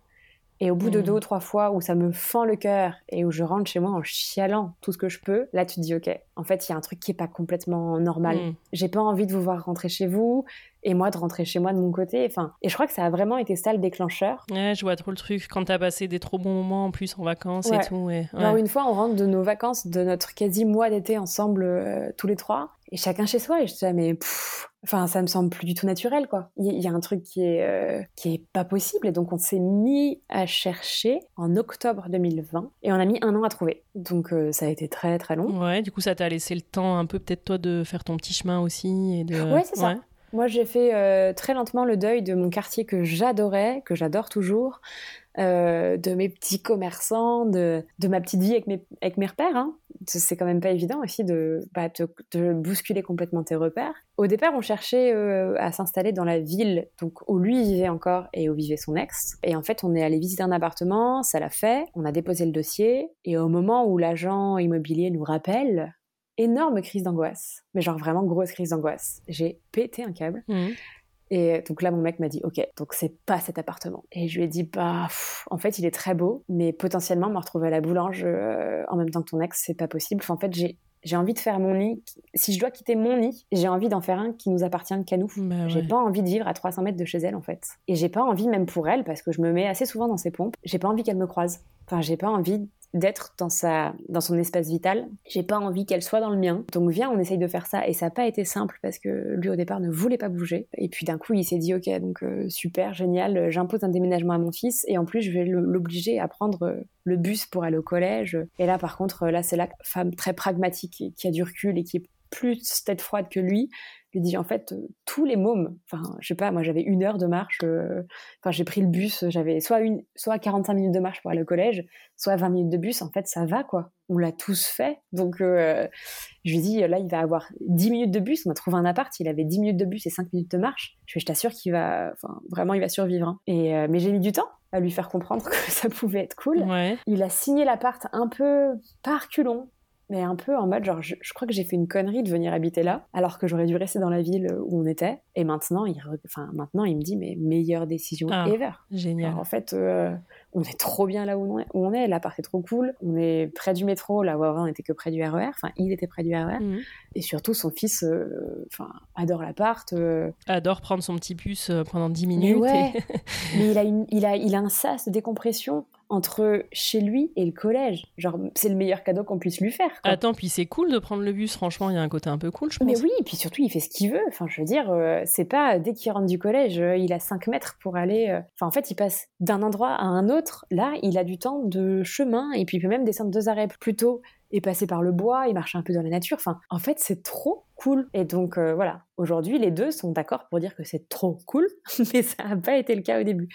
Et au bout de mmh. deux ou trois fois où ça me fend le cœur et où je rentre chez moi en chialant tout ce que je peux, là tu te dis ok, en fait il y a un truc qui est pas complètement normal. Mmh. J'ai pas envie de vous voir rentrer chez vous et moi de rentrer chez moi de mon côté. Enfin, et je crois que ça a vraiment été ça le déclencheur. Ouais, je vois trop le truc quand t'as passé des trop bons moments en plus en vacances et tout. Ouais. Alors une fois on rentre de nos vacances, de notre quasi mois d'été ensemble euh, tous les trois et chacun chez soi. Et je disais mais enfin ça me semble plus du tout naturel quoi. Il y, a un truc qui est euh, qui est pas possible. Et donc on s'est mis à chercher en octobre 2020 et on a mis un an à trouver. Donc euh, ça a été très très long. Ouais du coup ça t'a laissé le temps un peu peut-être toi de faire ton petit chemin aussi et de ouais c'est ça moi, j'ai fait euh, très lentement le deuil de mon quartier que j'adorais, que j'adore toujours, euh, de mes petits commerçants, de, de ma petite vie avec mes, avec mes repères. Hein. C'est quand même pas évident aussi de, bah, de bousculer complètement tes repères. Au départ, on cherchait euh, à s'installer dans la ville donc où lui vivait encore et où vivait son ex. Et en fait, on est allé visiter un appartement, ça l'a fait, on a déposé le dossier. Et au moment où l'agent immobilier nous rappelle, énorme crise d'angoisse, mais genre vraiment grosse crise d'angoisse. J'ai pété un câble. Mmh. Et donc là, mon mec m'a dit, ok, donc c'est pas cet appartement. Et je lui ai dit, bah, en fait, il est très beau, mais potentiellement me retrouver à la boulange euh, en même temps que ton ex, c'est pas possible. en fait, j'ai j'ai envie de faire mon lit. Si je dois quitter mon lit, j'ai envie d'en faire un qui nous appartient qu'à nous. Bah j'ai pas envie de vivre à 300 mètres de chez elle, en fait. Et j'ai pas envie, même pour elle, parce que je me mets assez souvent dans ses pompes, j'ai pas envie qu'elle me croise. Enfin, j'ai pas envie d'être dans sa dans son espace vital. J'ai pas envie qu'elle soit dans le mien. Donc viens, on essaye de faire ça. Et ça n'a pas été simple parce que lui au départ ne voulait pas bouger. Et puis d'un coup, il s'est dit ok, donc euh, super, génial, j'impose un déménagement à mon fils et en plus je vais l'obliger à prendre euh, le bus pour aller au collège. Et là, par contre, là, c'est la femme très pragmatique qui a du recul et qui est plus tête froide que lui lui dis en fait euh, tous les mômes enfin je sais pas moi j'avais une heure de marche euh, enfin j'ai pris le bus j'avais soit une soit 45 minutes de marche pour aller au collège soit 20 minutes de bus en fait ça va quoi. On l'a tous fait. Donc euh, je lui dis là il va avoir 10 minutes de bus. On a trouvé un appart il avait 10 minutes de bus et 5 minutes de marche. Je, je t'assure qu'il va enfin vraiment il va survivre hein. et mais j'ai mis du temps à lui faire comprendre que ça pouvait être cool. Il a signé l'appart un peu par culon mais un peu en mode genre je, crois que j'ai fait une connerie de venir habiter là alors que j'aurais dû rester dans la ville où on était. Et maintenant il enfin maintenant il me dit mais meilleure décision ah, ever. génial. En fait euh, on est trop bien là où on est, l'appart est trop cool. On est près du métro là où avant on était que près du RER e enfin il était près du RER e mhm. et surtout son fils euh, enfin adore l'appart euh. adore prendre son petit bus pendant 10 minutes mais, mais il a une, il a il a un sas de décompression entre chez lui et le collège. Genre, c'est le meilleur cadeau qu'on puisse lui faire. Attends, puis c'est cool de prendre le bus, franchement, il y a un côté un peu cool, je pense. Mais oui, et puis surtout, il fait ce qu'il veut. Enfin, je veux dire, euh, c'est pas dès qu'il rentre du collège, euh, il a 5 mètres pour aller. Euh, enfin, en fait, il passe d'un endroit à un autre. Là, il a du temps de chemin, et puis il peut même descendre deux arrêts plus tôt et passer par le bois, il marche un peu dans la nature. Enfin, en fait, c'est trop cool. Et donc, voilà, aujourd'hui, les deux sont d'accord pour dire que c'est trop cool, mais ça n'a pas été le cas au début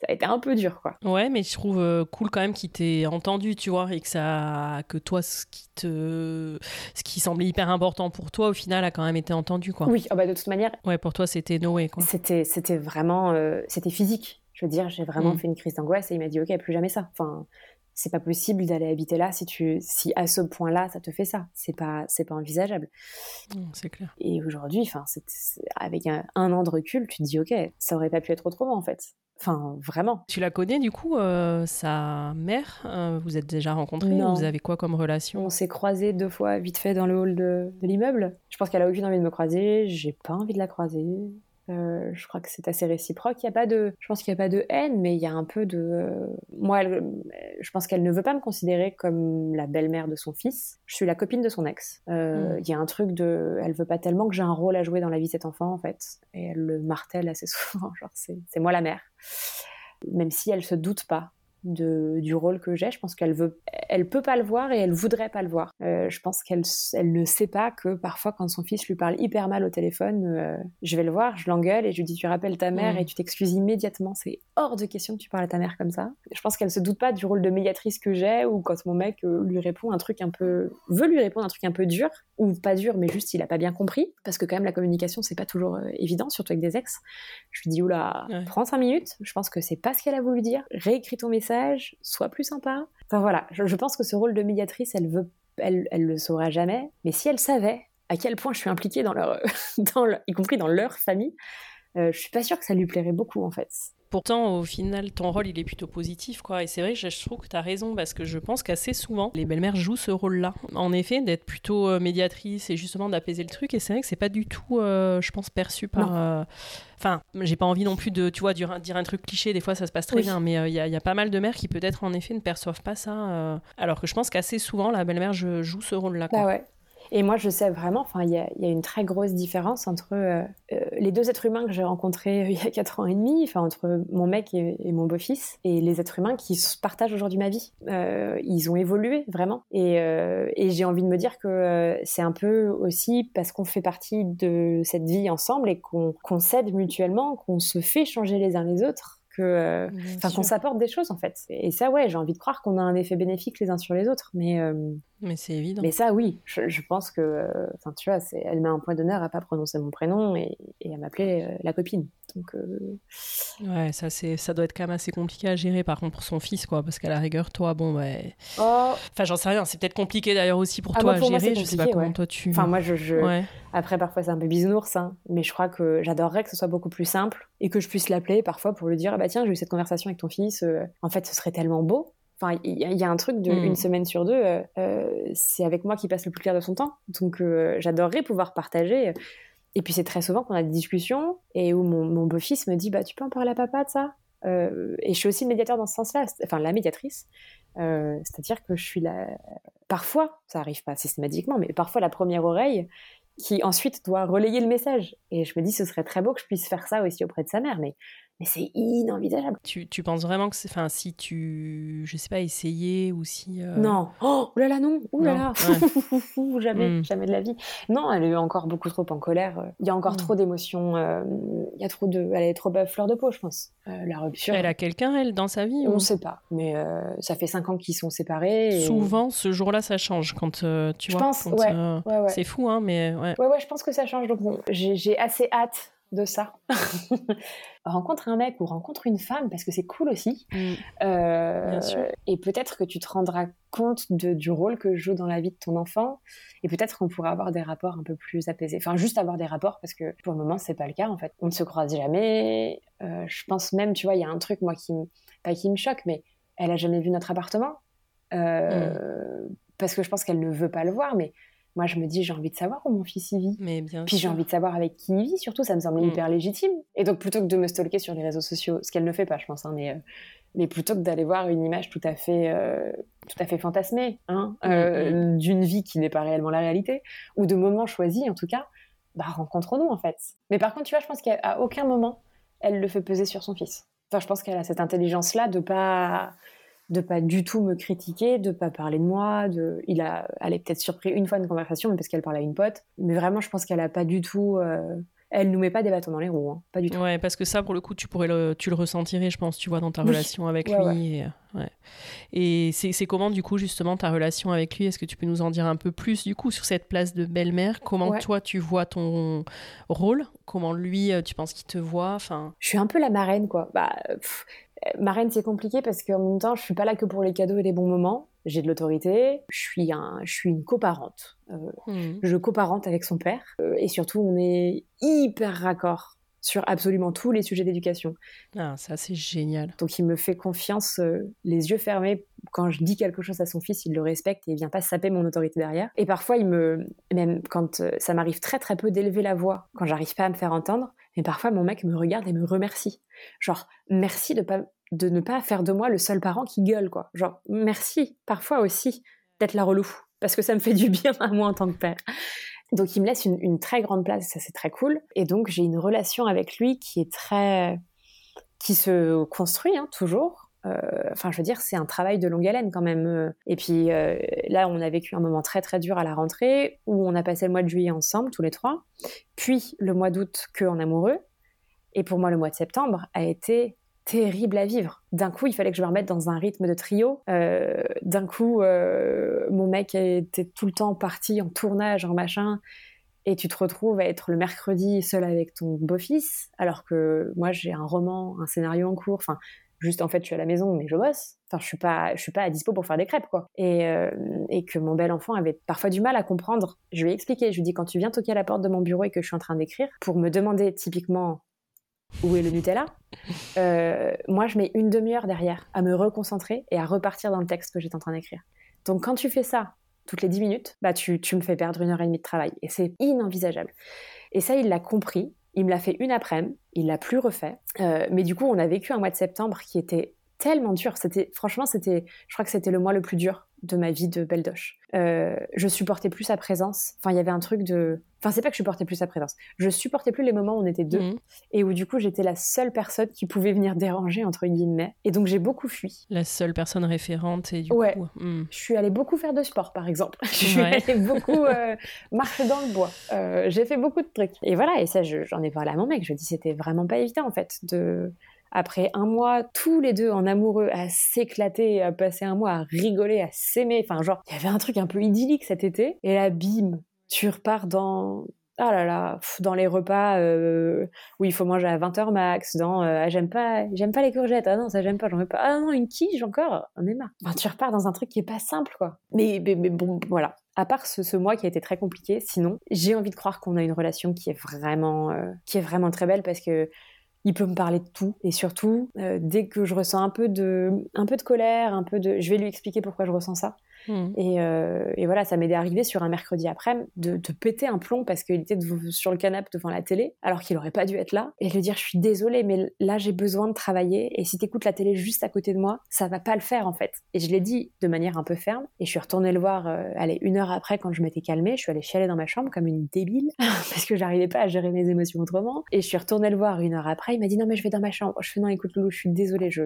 ça a été un peu dur, quoi. Ouais, mais je trouve euh, cool quand même qu'il t'ait entendu, tu vois, et que ça, que toi, ce qui te, ce qui semblait hyper important pour toi, au final, a quand même été entendu, quoi. Oui, oh bah de toute manière. Ouais, pour toi, c'était Noé, quoi. C'était, c'était vraiment, euh, c'était physique. Je veux dire, j'ai vraiment mm. fait une crise d'angoisse et il m'a dit, ok, plus jamais ça. Enfin, c'est pas possible d'aller habiter là si tu, si à ce point-là, ça te fait ça. C'est pas, c'est pas envisageable. Mm, c'est clair. Et aujourd'hui, enfin, avec un, un, an de recul, tu te dis, ok, ça aurait pas pu être autrement, en fait. Enfin, vraiment. Tu la connais du coup, euh, sa mère euh, Vous êtes déjà rencontrés Vous avez quoi comme relation? On s'est croisés deux fois vite fait dans le hall de, de l'immeuble. Je pense qu'elle a aucune envie de me croiser. J'ai pas envie de la croiser. Euh, je crois que c'est assez réciproque. Il y a pas de, je pense qu'il n'y a pas de haine, mais il y a un peu de. Euh, moi, je pense qu'elle ne veut pas me considérer comme la belle-mère de son fils. Je suis la copine de son ex. Euh, hmm. Il y a un truc de, elle veut pas tellement que j'ai un rôle à jouer dans la vie de cet enfant en fait, et elle le martèle assez souvent. Genre c'est moi la mère, même si elle se doute pas de, du rôle que j'ai. Je pense qu'elle veut, elle peut pas le voir et elle voudrait pas le voir. Euh, je pense qu'elle elle ne sait pas que parfois quand son fils lui parle hyper mal au téléphone, euh, je vais le voir, je l'engueule et je lui dis tu rappelles ta mère mm. et tu t'excuses immédiatement. C'est hors de question que tu parles à ta mère comme ça. Je pense qu'elle se doute pas du rôle de médiatrice que j'ai ou quand mon mec euh, lui répond un truc un peu, veut lui répondre un truc un peu dur ou pas dur mais juste il a pas bien compris parce que quand même la communication c'est pas toujours évident surtout avec des ex. Je lui dis oula, prends cinq minutes. Je pense que c'est pas ce qu'elle a voulu dire. Réécris ton message soit plus sympa. Enfin voilà, je, pense que ce rôle de médiatrice, elle veut, elle, elle le saura jamais. Mais si elle savait à quel point je suis impliquée dans leur, dans y compris dans leur famille, euh, je suis pas sûre que ça lui plairait beaucoup en fait. Pourtant, au final, ton rôle, il est plutôt positif, quoi. Et c'est vrai, je, trouve que tu as raison, parce que je pense qu'assez souvent, les belles-mères jouent ce rôle-là. En effet, d'être plutôt euh, médiatrice et justement d'apaiser le truc. Et c'est vrai que c'est pas du tout, euh, je pense, perçu par. Euh, enfin, j'ai pas envie non plus de, tu vois, dire un truc cliché, des fois ça se passe très bien, mais il y, a pas mal de mères qui peut-être en effet ne perçoivent pas ça. alors que je pense qu'assez souvent, la belle-mère joue ce rôle-là. Bah ouais. Et moi, je sais vraiment, enfin, il y, a, une très grosse différence entre euh, euh, les deux êtres humains que j'ai rencontrés euh, il y a 4 ans et demi, enfin, entre mon mec et, mon beau-fils, et les êtres humains qui partagent aujourd'hui ma vie. ils ont évolué, vraiment. Et, et j'ai envie de me dire que c'est un peu aussi parce qu'on fait partie de cette vie ensemble et qu'on s'aide mutuellement, qu'on se fait changer les uns les autres euh, enfin qu'on s'apporte des choses en fait. Et ça, ouais, j'ai envie de croire qu'on a un effet bénéfique les uns sur les autres, mais euh, mais c'est évident. Mais ça, oui, je, pense que, enfin, tu vois, elle met un point d'honneur à pas prononcer mon prénom et, à m'appeler euh, la copine. Donc ouais, ça c'est, ça doit être quand même assez compliqué à gérer. Par contre, pour son fils, quoi, parce qu'à la rigueur, toi, bon, ouais. Oh. Enfin, j'en sais rien. C'est peut-être compliqué d'ailleurs aussi pour ah, toi à gérer. je sais pas comment toi tu. Enfin, moi, je. Après, parfois, c'est un peu bisounours, hein, mais je crois que j'adorerais que ce soit beaucoup plus simple et que je puisse l'appeler parfois pour lui dire ah bah tiens, j'ai eu cette conversation avec ton fils. Euh, en fait, ce serait tellement beau. Enfin, il y, a un truc de hmm. semaine sur deux, euh, euh, c'est avec moi qui passe le plus clair de son temps. Donc, j'adorerais pouvoir partager. Et puis, c'est très souvent qu'on a des discussions et où mon, beau-fils me dit bah tu peux en parler à papa de ça? Et je suis aussi le médiateur dans ce sens-là, enfin la médiatrice. C'est-à-dire que je suis la... Parfois, ça arrive pas systématiquement, mais parfois la première oreille qui ensuite doit relayer le message. Et je me dis, ce serait très beau que je puisse faire ça aussi auprès de sa mère, mais mais c'est inenvisageable. Tu, tu, penses vraiment que c'est. Enfin, si tu. Je sais pas, essayer ou si. Euh, non. Oh, là là, non. Ouh là là. jamais, hmm. jamais de la vie. Non, elle est encore beaucoup trop en colère. Il y a encore hmm. trop d'émotions. Euh, il y a trop de. Elle est trop fleur de peau, je pense. Euh, la rupture. Elle a quelqu'un, elle, dans sa vie On ne sait pas. Mais ça fait cinq ans qu'ils sont séparés. Souvent, ce jour-là, ça change quand tu je vois. Pense, ouais, ouais, ouais. C'est fou, hein, mais. Ouais. ouais, ouais, je pense que ça change. Donc, bon, j'ai assez hâte de ça. rencontre un mec ou rencontre une femme parce que c'est cool aussi. Mm. Euh, et peut-être que tu te rendras compte de, du rôle que je joue dans la vie de ton enfant. Et peut-être qu'on pourra avoir des rapports un peu plus apaisés. Enfin, juste avoir des rapports parce que pour le moment, c'est pas le cas en fait. On ne se croise jamais. Euh, je pense même, tu vois, il y a un truc, moi, qui, pas qui me choque, mais elle a jamais vu notre appartement. Euh, mm. Parce que je pense qu'elle ne veut pas le voir, mais moi, je me dis, j'ai envie de savoir où mon fils y vit. Mais bien Puis j'ai envie de savoir avec qui il vit, surtout, ça me semble mm. hyper légitime. Et donc, plutôt que de me stalker sur les réseaux sociaux, ce qu'elle ne fait pas, je pense, hein, mais, euh, mais plutôt que d'aller voir une image tout à fait, euh, tout à fait fantasmée hein, mm, euh, mm. d'une vie qui n'est pas réellement la réalité, ou de moments choisis, en tout cas, bah, rencontre-nous, en fait. Mais par contre, tu vois, je pense qu'à aucun moment, elle le fait peser sur son fils. Enfin, je pense qu'elle a cette intelligence-là de pas de pas du tout me critiquer, de pas parler de moi. De... Il a, elle est peut-être surpris une fois une conversation, parce qu'elle parle à une pote. Mais vraiment, je pense qu'elle a pas du tout. Euh... Elle nous met pas des bâtons dans les roues, hein. pas du tout. Ouais, parce que ça, pour le coup, tu pourrais le, tu le ressentirais, je pense, tu vois, dans ta relation avec lui. Et, c'est comment, du coup, justement, ta relation avec lui? Est-ce que tu peux nous en dire un peu plus, du coup, sur cette place de belle-mère? Comment toi, tu vois ton rôle? Comment lui, euh, tu penses qu'il te voit? Enfin... Je suis un peu la marraine, quoi. Bah, Marraine, c'est compliqué parce qu'en même temps, je suis pas là que pour les cadeaux et les bons moments. J'ai de l'autorité. Je suis un, je suis une coparente. Euh, hmm. Je coparente avec son père. Euh, et surtout, on est hyper raccord sur absolument tous les sujets d'éducation. Ah, ça c'est génial. Donc il me fait confiance, euh, les yeux fermés. Quand je dis quelque chose à son fils, il le respecte et il vient pas saper mon autorité derrière. Et parfois, il me, même quand ça m'arrive très très peu d'élever la voix, quand j'arrive pas à me faire entendre, mais parfois mon mec me regarde et me remercie. Genre, merci de, pas, de ne pas faire de moi le seul parent qui gueule, quoi. Genre, merci, parfois aussi, d'être la relou. Parce que ça me fait du bien à moi en tant que père. Donc, il me laisse une, très grande place, ça c'est très cool. Et donc, j'ai une relation avec lui qui est très. qui se construit, hein, toujours. Euh, enfin, je veux dire, c'est un travail de longue haleine quand même. Et puis euh, là, on a vécu un moment très très dur à la rentrée où on a passé le mois de juillet ensemble, tous les trois. Puis le mois d'août que en amoureux. Et pour moi, le mois de septembre a été terrible à vivre. D'un coup, il fallait que je me remette dans un rythme de trio. Euh, d'un coup, mon mec était tout le temps parti en tournage, en machin et tu te retrouves à être le mercredi seul avec ton beau-fils, alors que moi j'ai un roman, un scénario en cours. Enfin, juste en fait je suis à la maison mais je bosse. Enfin je suis pas je suis pas à dispo pour faire des crêpes quoi. Et, euh, et que mon bel enfant avait parfois du mal à comprendre. Je lui ai expliqué. Je lui dis quand tu viens toquer à la porte de mon bureau et que je suis en train d'écrire pour me demander typiquement où est le Nutella euh, moi je mets une demi-heure derrière à me reconcentrer et à repartir dans le texte que j'étais en train d'écrire. Donc quand tu fais ça toutes les dix minutes bah tu, tu me fais perdre une heure et demie de travail. Et c'est inenvisageable et ça il l'a compris il me l'a fait une après-midi, il l'a plus refait. Euh, mais du coup, on a vécu un mois de septembre qui était tellement dur. C'était, franchement, c'était, je crois que c'était le mois le plus dur de ma vie de Beldoche. Euh, je supportais plus sa présence. Enfin, il y avait un truc de. Enfin, c'est pas que je supportais plus sa présence. Je supportais plus les moments où on était deux mhm. et où du coup j'étais la seule personne qui pouvait venir déranger entre guillemets. Et donc j'ai beaucoup fui. La seule personne référente et du ouais. coup. Hmm. Je suis allée beaucoup faire de sport par exemple. Je suis allée beaucoup euh, marcher dans le bois. Euh, j'ai fait beaucoup de trucs. Et voilà. Et ça, j'en ai parlé à mon mec. Je dis c'était vraiment pas évident en fait de après un mois, tous les deux en amoureux, à s'éclater, à passer un mois à rigoler, à s'aimer. Enfin, genre, il y avait un truc un peu idyllique cet été. Et là, bim, tu repars dans, ah là là, dans les repas euh, où il faut manger à 20h max, dans euh, ah, j'aime pas j'aime pas les courgettes, ah non, ça j'aime pas, j'en veux pas. Ah non, une quiche encore, on est marre. Enfin, tu repars dans un truc qui est pas simple quoi. Mais, bon voilà. À part ce, ce, mois qui a été très compliqué, sinon, j'ai envie de croire qu'on a une relation qui est vraiment euh, qui est vraiment très belle parce que il peut me parler de tout. Et surtout euh, dès que je ressens un peu de un peu de colère un peu de je vais lui expliquer pourquoi je ressens ça Hmm. Et, voilà, ça m'est arrivé sur un mercredi après de, de péter un plomb parce qu'il était sur le canapé devant la télé, alors qu'il aurait pas dû être là, et lui dire je suis désolée, mais là j'ai besoin de travailler, et si t'écoutes la télé juste à côté de moi, ça va pas le faire en fait. Et je l'ai dit de manière un peu ferme, et je suis retournée le voir, allez, une heure après quand je m'étais calmée, je suis allée chialer dans ma chambre comme une débile parce que j'arrivais pas à gérer mes émotions autrement. Et je suis retournée le voir une heure après. Il m'a dit non mais je vais dans ma chambre. Je fais non écoute Loulou, je suis désolée, je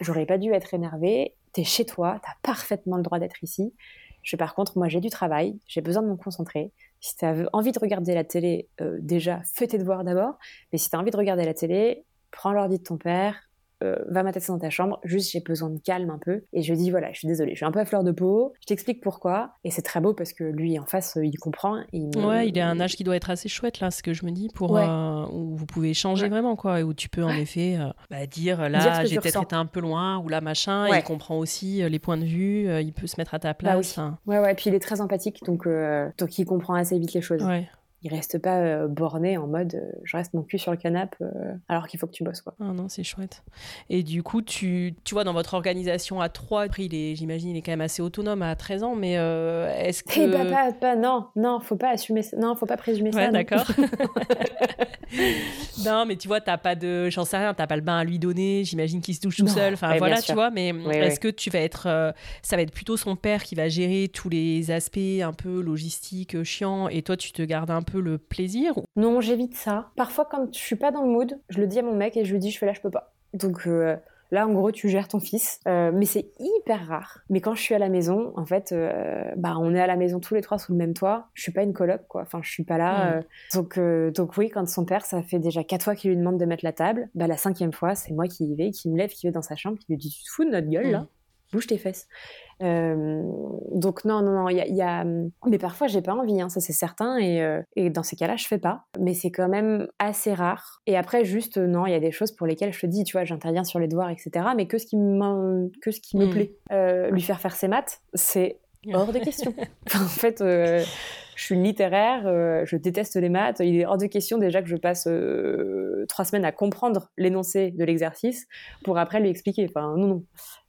j'aurais pas dû être énervée. T'es chez toi, t'as parfaitement le droit d'être ici. Je par contre moi j'ai du travail, j'ai besoin de me concentrer. Si tu as envie de regarder la télé, euh, déjà fais tes devoirs d'abord. Mais si tu as envie de regarder la télé, prends l'ordi de ton père, euh, va m'attacher dans ta chambre, juste j'ai besoin de calme un peu. Et je dis voilà, je suis désolée, je suis un peu à fleur de peau, je t'explique pourquoi. Et c'est très beau parce que lui en face, euh, il comprend. Il Ouais, il a un âge qui doit être assez chouette là, ce que je me dis, pour euh, où vous pouvez échanger vraiment quoi, et où tu peux en effet bah, dire là j'ai peut-être été un peu loin ou là machin. il comprend aussi les points de vue, il peut se mettre à ta bah place. Ouais ouais, puis il est très empathique donc donc il comprend assez vite les choses. Ouais il reste pas euh, borné en mode euh, je reste mon cul sur le canapé euh, alors qu'il faut que tu bosses quoi. Ah non, c'est chouette. Et du coup, tu, tu vois, dans votre organisation à trois, il est, j'imagine, il est quand même assez autonome à 13 ans, mais est-ce que. Eh bah, pas, pas, non, non, faut pas assumer ça. Non, faut pas présumer ouais, ça. d'accord. non, mais tu vois, t'as pas de. J'en sais rien, t'as pas le bain à lui donner, j'imagine qu'il se douche tout seul. Enfin voilà, tu vois, mais est-ce que tu vas être. ça va être plutôt son père qui va gérer tous les aspects un peu logistiques, chiants, et toi, tu te gardes un peu le plaisir Non, j'évite ça. Parfois, quand je suis pas dans le mood, je le dis à mon mec et je lui dis je fais là, je peux pas. Donc euh, là, en gros, tu gères ton fils. Euh, mais c'est hyper rare. Mais quand je suis à la maison, en fait, euh, bah, on est à la maison tous les trois sous le même toit. Je suis pas une coloc, quoi. Enfin, je suis pas là. Mm. donc, donc oui, quand son père, ça fait déjà quatre fois qu'il lui demande de mettre la table. Bah, la cinquième fois, c'est moi qui y vais, qui me lève, qui vais dans sa chambre, qui lui dit tu te fous de notre gueule, là? Mm. bouge tes fesses. Euh, donc non, non, non, il y a, mais parfois j'ai pas envie, hein, ça c'est certain, et, euh, et, dans ces cas-là je fais pas. Mais c'est quand même assez rare. Et après juste non, il y a des choses pour lesquelles je te dis, tu vois, j'interviens sur les devoirs, etc. Mais que ce qui me, que ce qui me hmm. plaît, euh, lui faire faire ses maths, c'est hors de question. en fait, je suis littéraire, je déteste les maths. Il est hors de question déjà que je passe trois semaines à comprendre l'énoncé de l'exercice pour après lui expliquer. Enfin, non, non.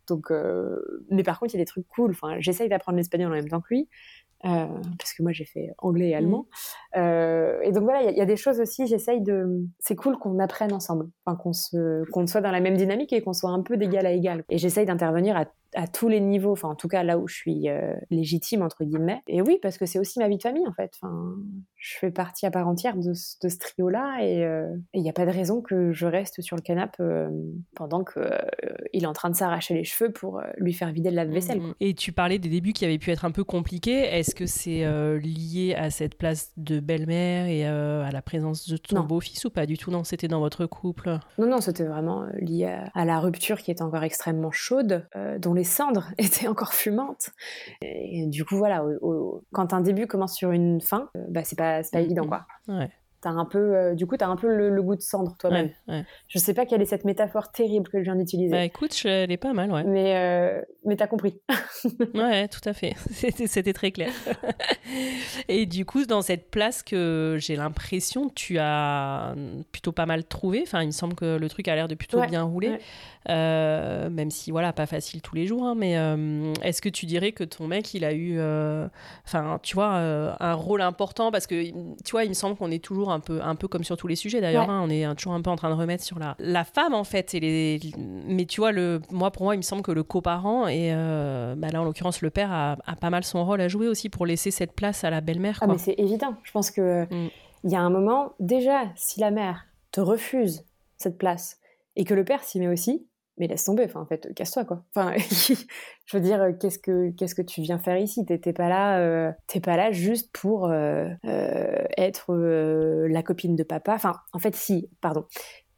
Donc, euh, mais par contre, il y a des trucs cool. Enfin, j'essaye d'apprendre l'espagnol en même temps que lui. Euh, parce que moi j'ai fait anglais et allemand. Mmh. Euh, et donc voilà, il y, a des choses aussi, j'essaye de... C'est cool qu'on apprenne ensemble, enfin, qu'on se... qu'on soit dans la même dynamique et qu'on soit un peu d'égal à égal. Et j'essaye d'intervenir à à tous les niveaux, enfin en tout cas là où je suis euh, légitime entre guillemets. Et oui, parce que c'est aussi ma vie de famille en fait. Enfin, je fais partie à part entière de, de ce trio-là et il n'y a pas de raison que je reste sur le canapé pendant que il est en train de s'arracher les cheveux pour lui faire vider de la vaisselle. Mmh. Et tu parlais des débuts qui avaient pu être un peu compliqués. Est-ce que c'est lié à cette place de belle-mère et à la présence de ton beau-fils ou pas du tout? Non, c'était dans votre couple. Non, non, c'était vraiment lié à, à, la rupture qui est encore extrêmement chaude, dont les cendres étaient encore fumantes. Et du coup, voilà, quand un début commence sur une fin, euh, bah, c'est pas, pas évident, quoi. Ouais un peu, euh, du coup, tu as un peu le, goût de cendre toi-même. Je sais pas quelle est cette métaphore terrible que je viens d'utiliser. Bah écoute, elle est pas mal, ouais. Mais, euh, mais t'as compris. ouais, tout à fait. C'était très clair. Et du coup, dans cette place que j'ai l'impression tu as plutôt pas mal trouvé, enfin, il me semble que le truc a l'air de plutôt bien rouler. Euh, même si voilà pas facile tous les jours hein, mais est-ce que tu dirais que ton mec il a eu enfin tu vois un rôle important? Parce que tu vois il me semble qu'on est toujours un peu, un peu comme sur tous les sujets d'ailleurs. Hein. on est toujours un peu en train de remettre sur la, la femme en fait. Et les, mais tu vois, le, moi pour moi, il me semble que le coparent et euh, bah là en l'occurrence le père a, pas mal son rôle à jouer aussi pour laisser cette place à la belle-mère. Ah mais c'est évident. Je pense que mm. y a un moment déjà si la mère te refuse cette place et que le père s'y met aussi, mais laisse tomber, enfin, en fait, casse-toi, quoi. Enfin, je veux dire, euh, qu'est-ce que, qu'est-ce que tu viens faire ici? T'es pas là, euh, t'es pas là juste pour euh, être la copine de papa. Enfin, en fait, si, pardon.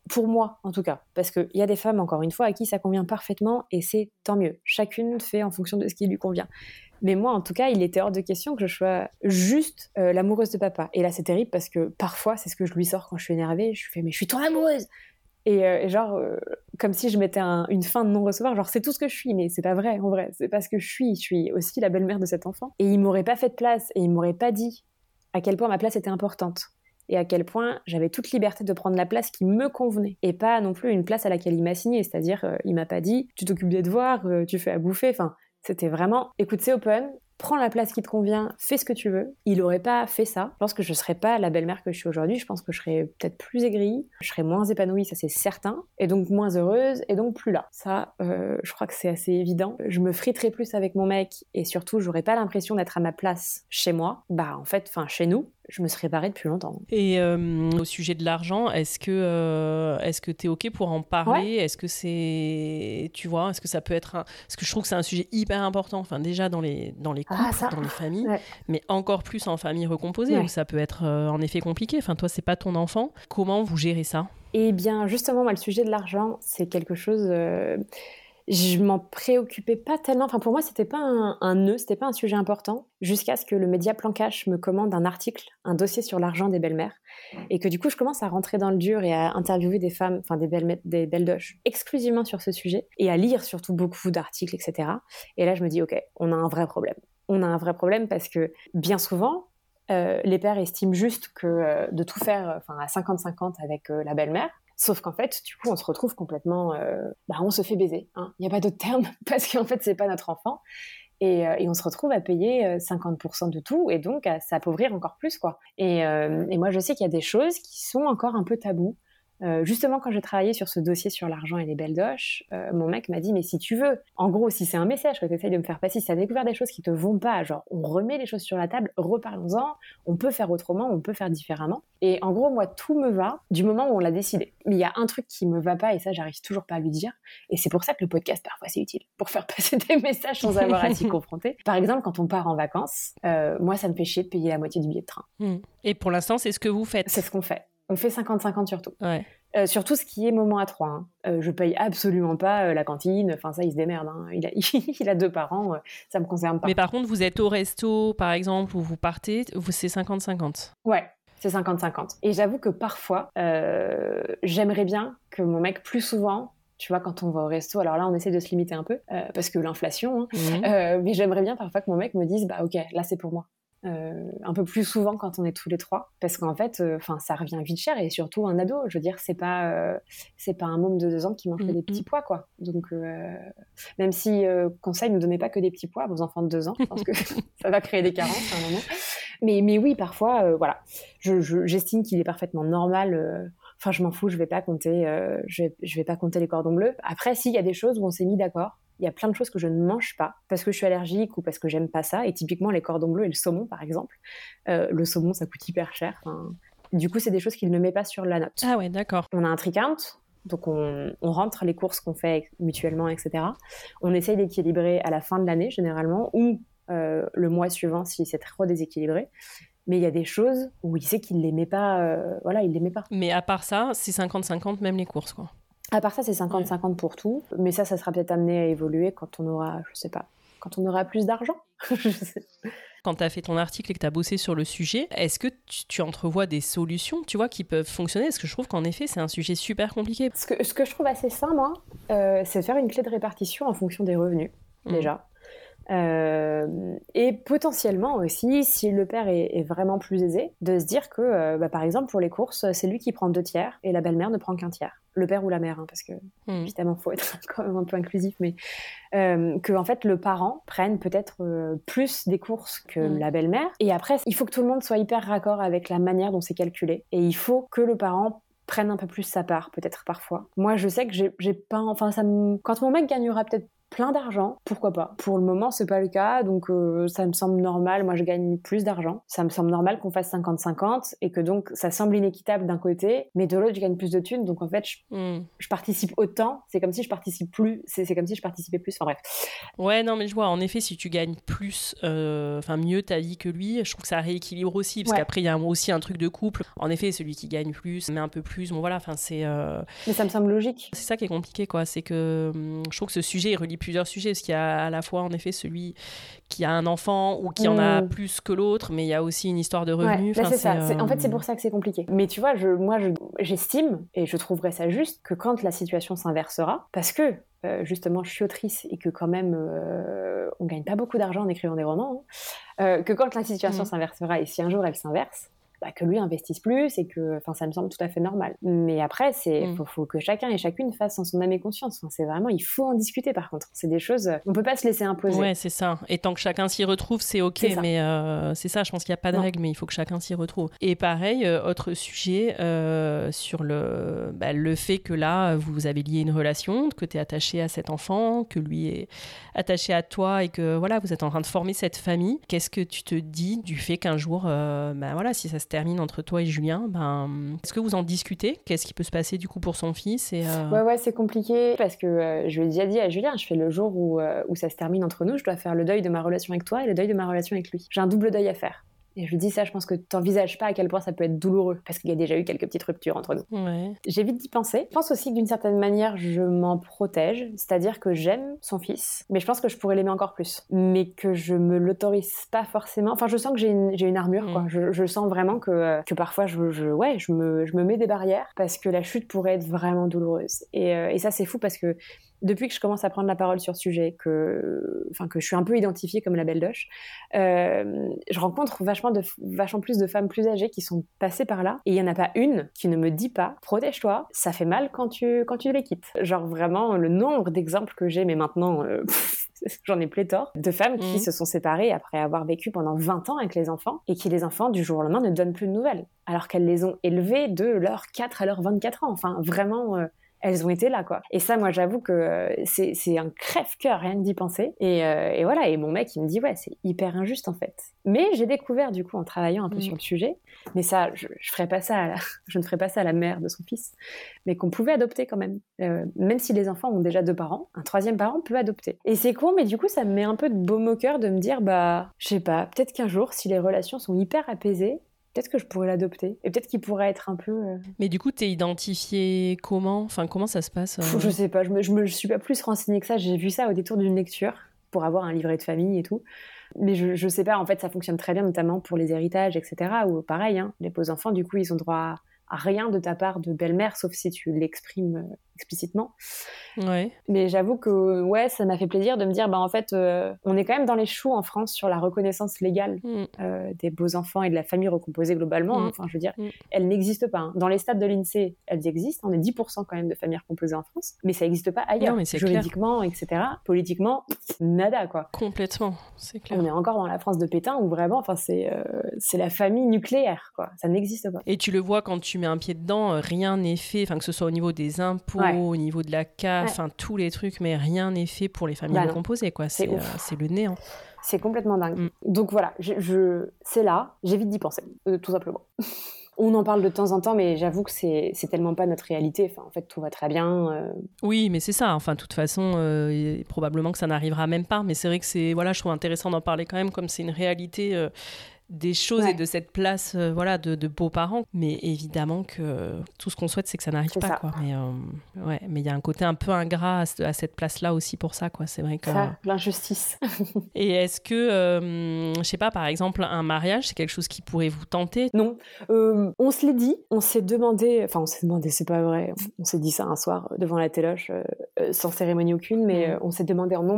Pour moi, en tout cas, parce qu'il y a des femmes, encore une fois, à qui ça convient parfaitement, et c'est tant mieux. Chacune fait en fonction de ce qui lui convient. Mais moi, en tout cas, il était hors de question que je sois juste l'amoureuse de papa. Et là, c'est terrible parce que parfois, c'est ce que je lui sors quand je suis énervée. Je fais, mais je suis ton amoureuse euh, et, genre, euh, comme si je mettais une fin de non-recevoir, genre c'est tout ce que je suis, mais c'est pas vrai en vrai, c'est pas ce que je suis, je suis aussi la belle-mère de cet enfant. Et il m'aurait pas fait de place, et il m'aurait pas dit à quel point ma place était importante, et à quel point j'avais toute liberté de prendre la place qui me convenait, et pas non plus une place à laquelle il m'a signé, c'est-à-dire euh, il m'a pas dit tu t'occupes des devoirs, tu fais à bouffer, enfin C'était vraiment, écoute, c'est open, prends la place qui te convient, fais ce que tu veux. Il n'aurait pas fait ça. Je pense que je ne serais pas la belle-mère que je suis aujourd'hui. Je pense que je serais peut-être plus aigrie, je serais moins épanouie, ça c'est certain, et donc moins heureuse, et donc plus là. Ça, euh, je crois que c'est assez évident. Je me friterais plus avec mon mec, et surtout, j'aurais pas l'impression d'être à ma place chez moi. Bah, en fait, enfin, chez nous, je me serais barrée depuis longtemps. Et euh, au sujet de l'argent, est-ce que euh, est-ce que tu es OK pour en parler? Est-ce que c'est tu vois, est-ce que ça peut être un parce que je trouve que c'est un sujet hyper important enfin déjà dans les dans les ah, couples, dans les familles, mais encore plus en famille recomposée où ça peut être euh, en effet compliqué. Enfin toi, c'est pas ton enfant. Comment vous gérez ça? Eh bien, justement, moi le sujet de l'argent, c'est quelque chose je m'en préoccupais pas tellement. Enfin, pour moi, c'était pas un, un nœud, c'était pas un sujet important, jusqu'à ce que le média Plan Cash me commande un article, un dossier sur l'argent des belles-mères, et que du coup, je commence à rentrer dans le dur et à interviewer des femmes, enfin des belles des belles doches, exclusivement sur ce sujet, et à lire surtout beaucoup d'articles, etc. Et là, je me dis, ok, on a un vrai problème. On a un vrai problème parce que bien souvent, euh, les pères estiment juste que euh, de tout faire, enfin à 50-50 avec euh, la belle-mère, Sauf qu'en fait, du coup, on se retrouve complètement, euh, bah, on se fait baiser. Hein. Il n'y a pas d'autre terme parce qu'en fait, c'est pas notre enfant. Et, euh, et, on se retrouve à payer 50% euh, de tout et donc à s'appauvrir encore plus, quoi. Et, et moi, je sais qu'il y a des choses qui sont encore un peu tabous. Euh, justement, quand j'ai travaillé sur ce dossier sur l'argent et les belles doches, euh, mon mec m'a dit Mais si tu veux, en gros, si c'est un message que tu essayes de me faire passer, si tu as découvert des choses qui te vont pas, genre on remet les choses sur la table, reparlons-en, on peut faire autrement, on peut faire différemment. Et en gros, moi, tout me va du moment où on l'a décidé. Mais il y a un truc qui me va pas et ça, j'arrive toujours pas à lui dire. Et c'est pour ça que le podcast, parfois, c'est utile pour faire passer des messages sans avoir à s'y confronter. Par exemple, quand on part en vacances, euh, moi, ça me fait chier de payer la moitié du billet de train. Hmm. Et pour l'instant, c'est ce que vous faites C'est ce qu'on fait. On fait 50-50 surtout. Ouais. Euh, surtout ce qui est moment à trois. Hein. Euh, je paye absolument pas euh, la cantine. Enfin, ça, il se démerde. Hein. Il, a, il, a, deux parents. ça me concerne pas. Mais par contre, vous êtes au resto, par exemple, où vous partez, c'est 50-50. Ouais, c'est 50-50. Et j'avoue que parfois, j'aimerais bien que mon mec, plus souvent, tu vois, quand on va au resto, alors là, on essaie de se limiter un peu, parce que l'inflation, hein. mmh. mais j'aimerais bien parfois que mon mec me dise, bah ok, là, c'est pour moi. Euh, un peu plus souvent quand on est tous les trois parce qu'en fait euh, enfin ça revient vite cher et surtout un ado je veux dire c'est pas euh, c'est pas un môme de deux ans qui mange que des petits pois quoi. Donc même si conseil ne donnez pas que des petits pois à vos enfants de deux ans je pense que ça va créer des carences à un moment. Mais mais oui parfois voilà. J'estime qu'il est parfaitement normal Enfin, je m'en fous, je vais pas compter, je, vais, je vais pas compter les cordons bleus. Après, s'il y a des choses où on s'est mis d'accord, il y a plein de choses que je ne mange pas parce que je suis allergique ou parce que j'aime pas ça. Et typiquement, les cordons bleus et le saumon, par exemple. Euh, le saumon, ça coûte hyper cher. du coup, c'est des choses qu'il ne met pas sur la note. Ah ouais, d'accord. On a un tricount, donc on, rentre les courses qu'on fait mutuellement, etc. On essaye d'équilibrer à la fin de l'année, généralement, ou euh, le mois suivant si c'est trop déséquilibré. Mais il y a des choses où il sait qu'il les met pas, euh, voilà, il les met pas. Mais à part ça, c'est 50-50 même les courses, quoi. À part ça, c'est 50-50 pour tout. Mais ça, ça sera peut-être amené à évoluer quand on aura, je sais pas, quand on aura plus d'argent. quand tu as fait ton article et que tu as bossé sur le sujet, est-ce que tu, entrevois des solutions, tu vois, qui peuvent fonctionner? Parce que je trouve qu'en effet, c'est un sujet super compliqué. Ce que, ce que je trouve assez sain, moi, euh, c'est de faire une clé de répartition en fonction des revenus, mmh. déjà. Euh, et potentiellement aussi, si le père est, vraiment plus aisé, de se dire que, euh, bah, par exemple, pour les courses, c'est lui qui prend deux tiers et la belle-mère ne prend qu'un tiers. Le père ou la mère, hein, parce que hmm. évidemment, faut être quand même un peu inclusif, mais euh, que en fait le parent prenne peut-être euh, plus des courses que hmm. la belle-mère. Et après, il faut que tout le monde soit hyper raccord avec la manière dont c'est calculé. Et il faut que le parent prenne un peu plus sa part, peut-être parfois. Moi, je sais que j'ai pas, enfin, ça me... quand mon mec gagnera peut-être plein d'argent, pourquoi pas Pour le moment, c'est pas le cas, donc euh, ça me semble normal. Moi, je gagne plus d'argent. Ça me semble normal qu'on fasse 50-50 et que donc ça semble inéquitable d'un côté, mais de l'autre, je gagne plus de thunes. Donc en fait, je, hmm. participe autant. C'est comme si je participe plus. C'est comme si je participais plus. Enfin bref. Ouais, non, mais je vois. En effet, si tu gagnes plus, euh, enfin mieux ta vie que lui, je trouve que ça rééquilibre aussi, parce qu'après il y a aussi un truc de couple. En effet, celui qui gagne plus, met un peu plus. Bon voilà, enfin c'est. Euh, mais ça me semble logique. C'est ça qui est compliqué, quoi. C'est que hum, je trouve que ce sujet il relie plusieurs sujets, parce qu'il y a à la fois en effet celui qui a un enfant ou qui en a mm. plus que l'autre, mais il y a aussi une histoire de revenus. c'est ça. En fait, c'est pour ça que c'est compliqué. Mais tu vois, je, moi, j'estime, et je trouverais ça juste, que quand la situation s'inversera, parce que euh, justement je suis autrice et que quand même euh, on gagne pas beaucoup d'argent en écrivant des romans, hein, euh, que quand la situation mm. s'inversera et si un jour elle s'inverse, bah, que lui investisse plus et que, enfin, ça me semble tout à fait normal. Mais après, c'est, mm. faut, que chacun et chacune fasse en son âme et conscience. c'est vraiment, il faut en discuter par contre. C'est des choses, on peut pas se laisser imposer. Ouais, c'est ça. Et tant que chacun s'y retrouve, c'est ok. Mais euh, c'est ça, je pense qu'il n'y a pas de règle, mais il faut que chacun s'y retrouve. Et pareil, euh, autre sujet euh, sur le, bah, le fait que là, vous avez lié une relation, que tu es attaché à cet enfant, que lui est attaché à toi et que voilà, vous êtes en train de former cette famille. Qu'est-ce que tu te dis du fait qu'un jour, ben voilà, si ça se termine entre toi et Julien, ben, est-ce que vous en discutez? Qu'est-ce qui peut se passer du coup pour son fils et, Ouais, ouais, c'est compliqué parce que je lui ai déjà dit à Julien, je fais le jour où, où ça se termine entre nous, je dois faire le deuil de ma relation avec toi et le deuil de ma relation avec lui. J'ai un double deuil à faire. Et je lui dis ça, je pense que tu n'envisages pas à quel point ça peut être douloureux, parce qu'il y a déjà eu quelques petites ruptures entre nous. J'évite d'y penser. Je pense aussi que d'une certaine manière, je m'en protège, c'est-à-dire que j'aime son fils, mais je pense que je pourrais l'aimer encore plus, mais que je me l'autorise pas forcément. Enfin, je sens que j'ai une, une, armure, quoi. Mm. Je, sens vraiment que, que parfois, je, je, ouais, je, me, je me mets des barrières, parce que la chute pourrait être vraiment douloureuse. Et, euh, et ça, c'est fou, parce que depuis que je commence à prendre la parole sur ce sujet, que, enfin, que je suis un peu identifiée comme la belle doche, euh, je rencontre vachement, de, vachement plus de femmes plus âgées qui sont passées par là. Et il n'y en a pas une qui ne me dit pas protège-toi, ça fait mal quand tu, quand tu les quittes. Genre vraiment le nombre d'exemples que j'ai, mais maintenant. Euh, j'en ai pléthore, de femmes qui mmh. se sont séparées après avoir vécu pendant 20 ans avec les enfants et qui les enfants du jour au lendemain ne donnent plus de nouvelles alors qu'elles les ont élevés de leurs 4 à leurs 24 ans. Enfin, vraiment, euh, elles ont été là, quoi. Et ça, moi, j'avoue que euh, c'est un crève-cœur, rien que d'y penser. Euh, et, voilà, et mon mec, il me dit, ouais, c'est hyper injuste, en fait. Mais j'ai découvert, du coup, en travaillant un peu mm. sur le sujet, mais ça, je, je ferais pas ça, je ne ferais pas ça à la mère de son fils, mais qu'on pouvait adopter quand même. Euh, même si les enfants ont déjà deux parents, un troisième parent peut adopter. Et c'est con, mais du coup, ça me met un peu de baume au cœur de me dire, bah, je sais pas, peut-être qu'un jour, si les relations sont hyper apaisées, peut-être que je pourrais l'adopter. Et peut-être qu'il pourrait être un peu. Euh, Mais du coup, t'es identifié comment? Enfin, comment ça se passe euh Je sais pas, je me, je me suis pas plus renseignée que ça. J'ai vu ça au détour d'une lecture pour avoir un livret de famille et tout. Mais je, je sais pas, en fait, ça fonctionne très bien, notamment pour les héritages, etc. Ou pareil, hein, les beaux enfants, du coup, ils ont droit à rien de ta part de belle-mère, sauf si tu l'exprimes euh, explicitement. Ouais. Mais j'avoue que ouais, ça m'a fait plaisir de me dire, bah en fait, euh, on est quand même dans les choux en France sur la reconnaissance légale mm. euh, des beaux enfants et de la famille recomposée globalement. Hein. Mm. Enfin, je veux dire, mm. elle n'existe pas. Hein. Dans les stades de l'INSEE, elles existent. On est 10% quand même de familles recomposées en France, mais ça n'existe pas ailleurs. Juridiquement, etc. Politiquement, nada quoi. Complètement, c'est clair. On est encore dans la France de Pétain où vraiment, enfin, c'est euh, c'est la famille nucléaire quoi. Ça n'existe pas. Et tu le vois quand tu mets un pied dedans, rien n'est fait. Enfin, que ce soit au niveau des impôts au niveau de la CAF, enfin tous les trucs, mais rien n'est fait pour les familles bah recomposées, quoi. C'est euh, le néant. C'est complètement dingue. Mm. Donc voilà, je, c'est là, j'évite d'y penser, euh, tout simplement. On en parle de temps en temps, mais j'avoue que c'est tellement pas notre réalité. Enfin, en fait, tout va très bien. Euh. Oui, mais c'est ça. Enfin, de toute façon, probablement que ça n'arrivera même pas. Mais c'est vrai que c'est, voilà, je trouve intéressant d'en parler quand même, comme c'est une réalité des choses et de cette place euh, voilà de, de, beaux-parents. Mais évidemment que tout ce qu'on souhaite c'est que ça n'arrive pas quoi. Mais euh, ouais mais il y a un côté un peu ingrat à, cette place là aussi pour ça quoi. C'est vrai que l'injustice. Et est-ce que euh, je sais pas par exemple un mariage c'est quelque chose qui pourrait vous tenter? Non. On se l'est dit on s'est demandé enfin on s'est demandé c'est pas vrai. On s'est dit ça un soir devant la téloche sans cérémonie aucune mais mm. on s'est demandé en non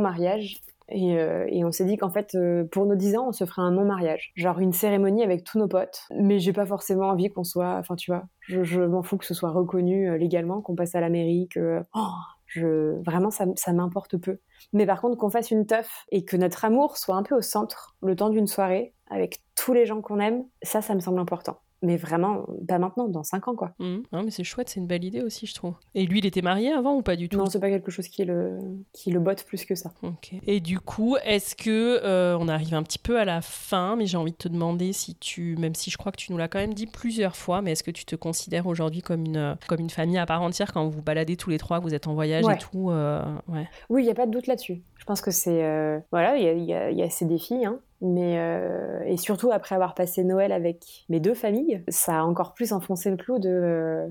euh, et, on s'est dit qu'en fait, euh, pour nos 10 ans, on se ferait un non-mariage. Genre une cérémonie avec tous nos potes. Mais j'ai pas forcément envie qu'on soit. Enfin, tu vois, je, m'en fous que ce soit reconnu euh, légalement, qu'on passe à l'Amérique. que. Oh, je, vraiment, ça, ça m'importe peu. Mais par contre, qu'on fasse une teuf et que notre amour soit un peu au centre le temps d'une soirée avec tous les gens qu'on aime, ça, ça me semble important mais vraiment pas maintenant, dans 5 ans quoi. Mmh. Non mais c'est chouette, c'est une belle idée aussi je trouve. Et lui il était marié avant ou pas du tout? Non c'est pas quelque chose qui le, qui le botte plus que ça. Ok. Et du coup est-ce que euh, on arrive un petit peu à la fin, mais j'ai envie de te demander si tu, même si je crois que tu nous l'as quand même dit plusieurs fois, mais est-ce que tu te considères aujourd'hui comme une, comme une famille à part entière quand vous baladez tous les trois, que vous êtes en voyage et tout euh, ouais. Oui il y a pas de doute là-dessus. Je pense que c'est euh, voilà il y a, y, a, y a, ces défis hein. Mais euh, et surtout après avoir passé Noël avec mes deux familles, ça a encore plus enfoncé le clou de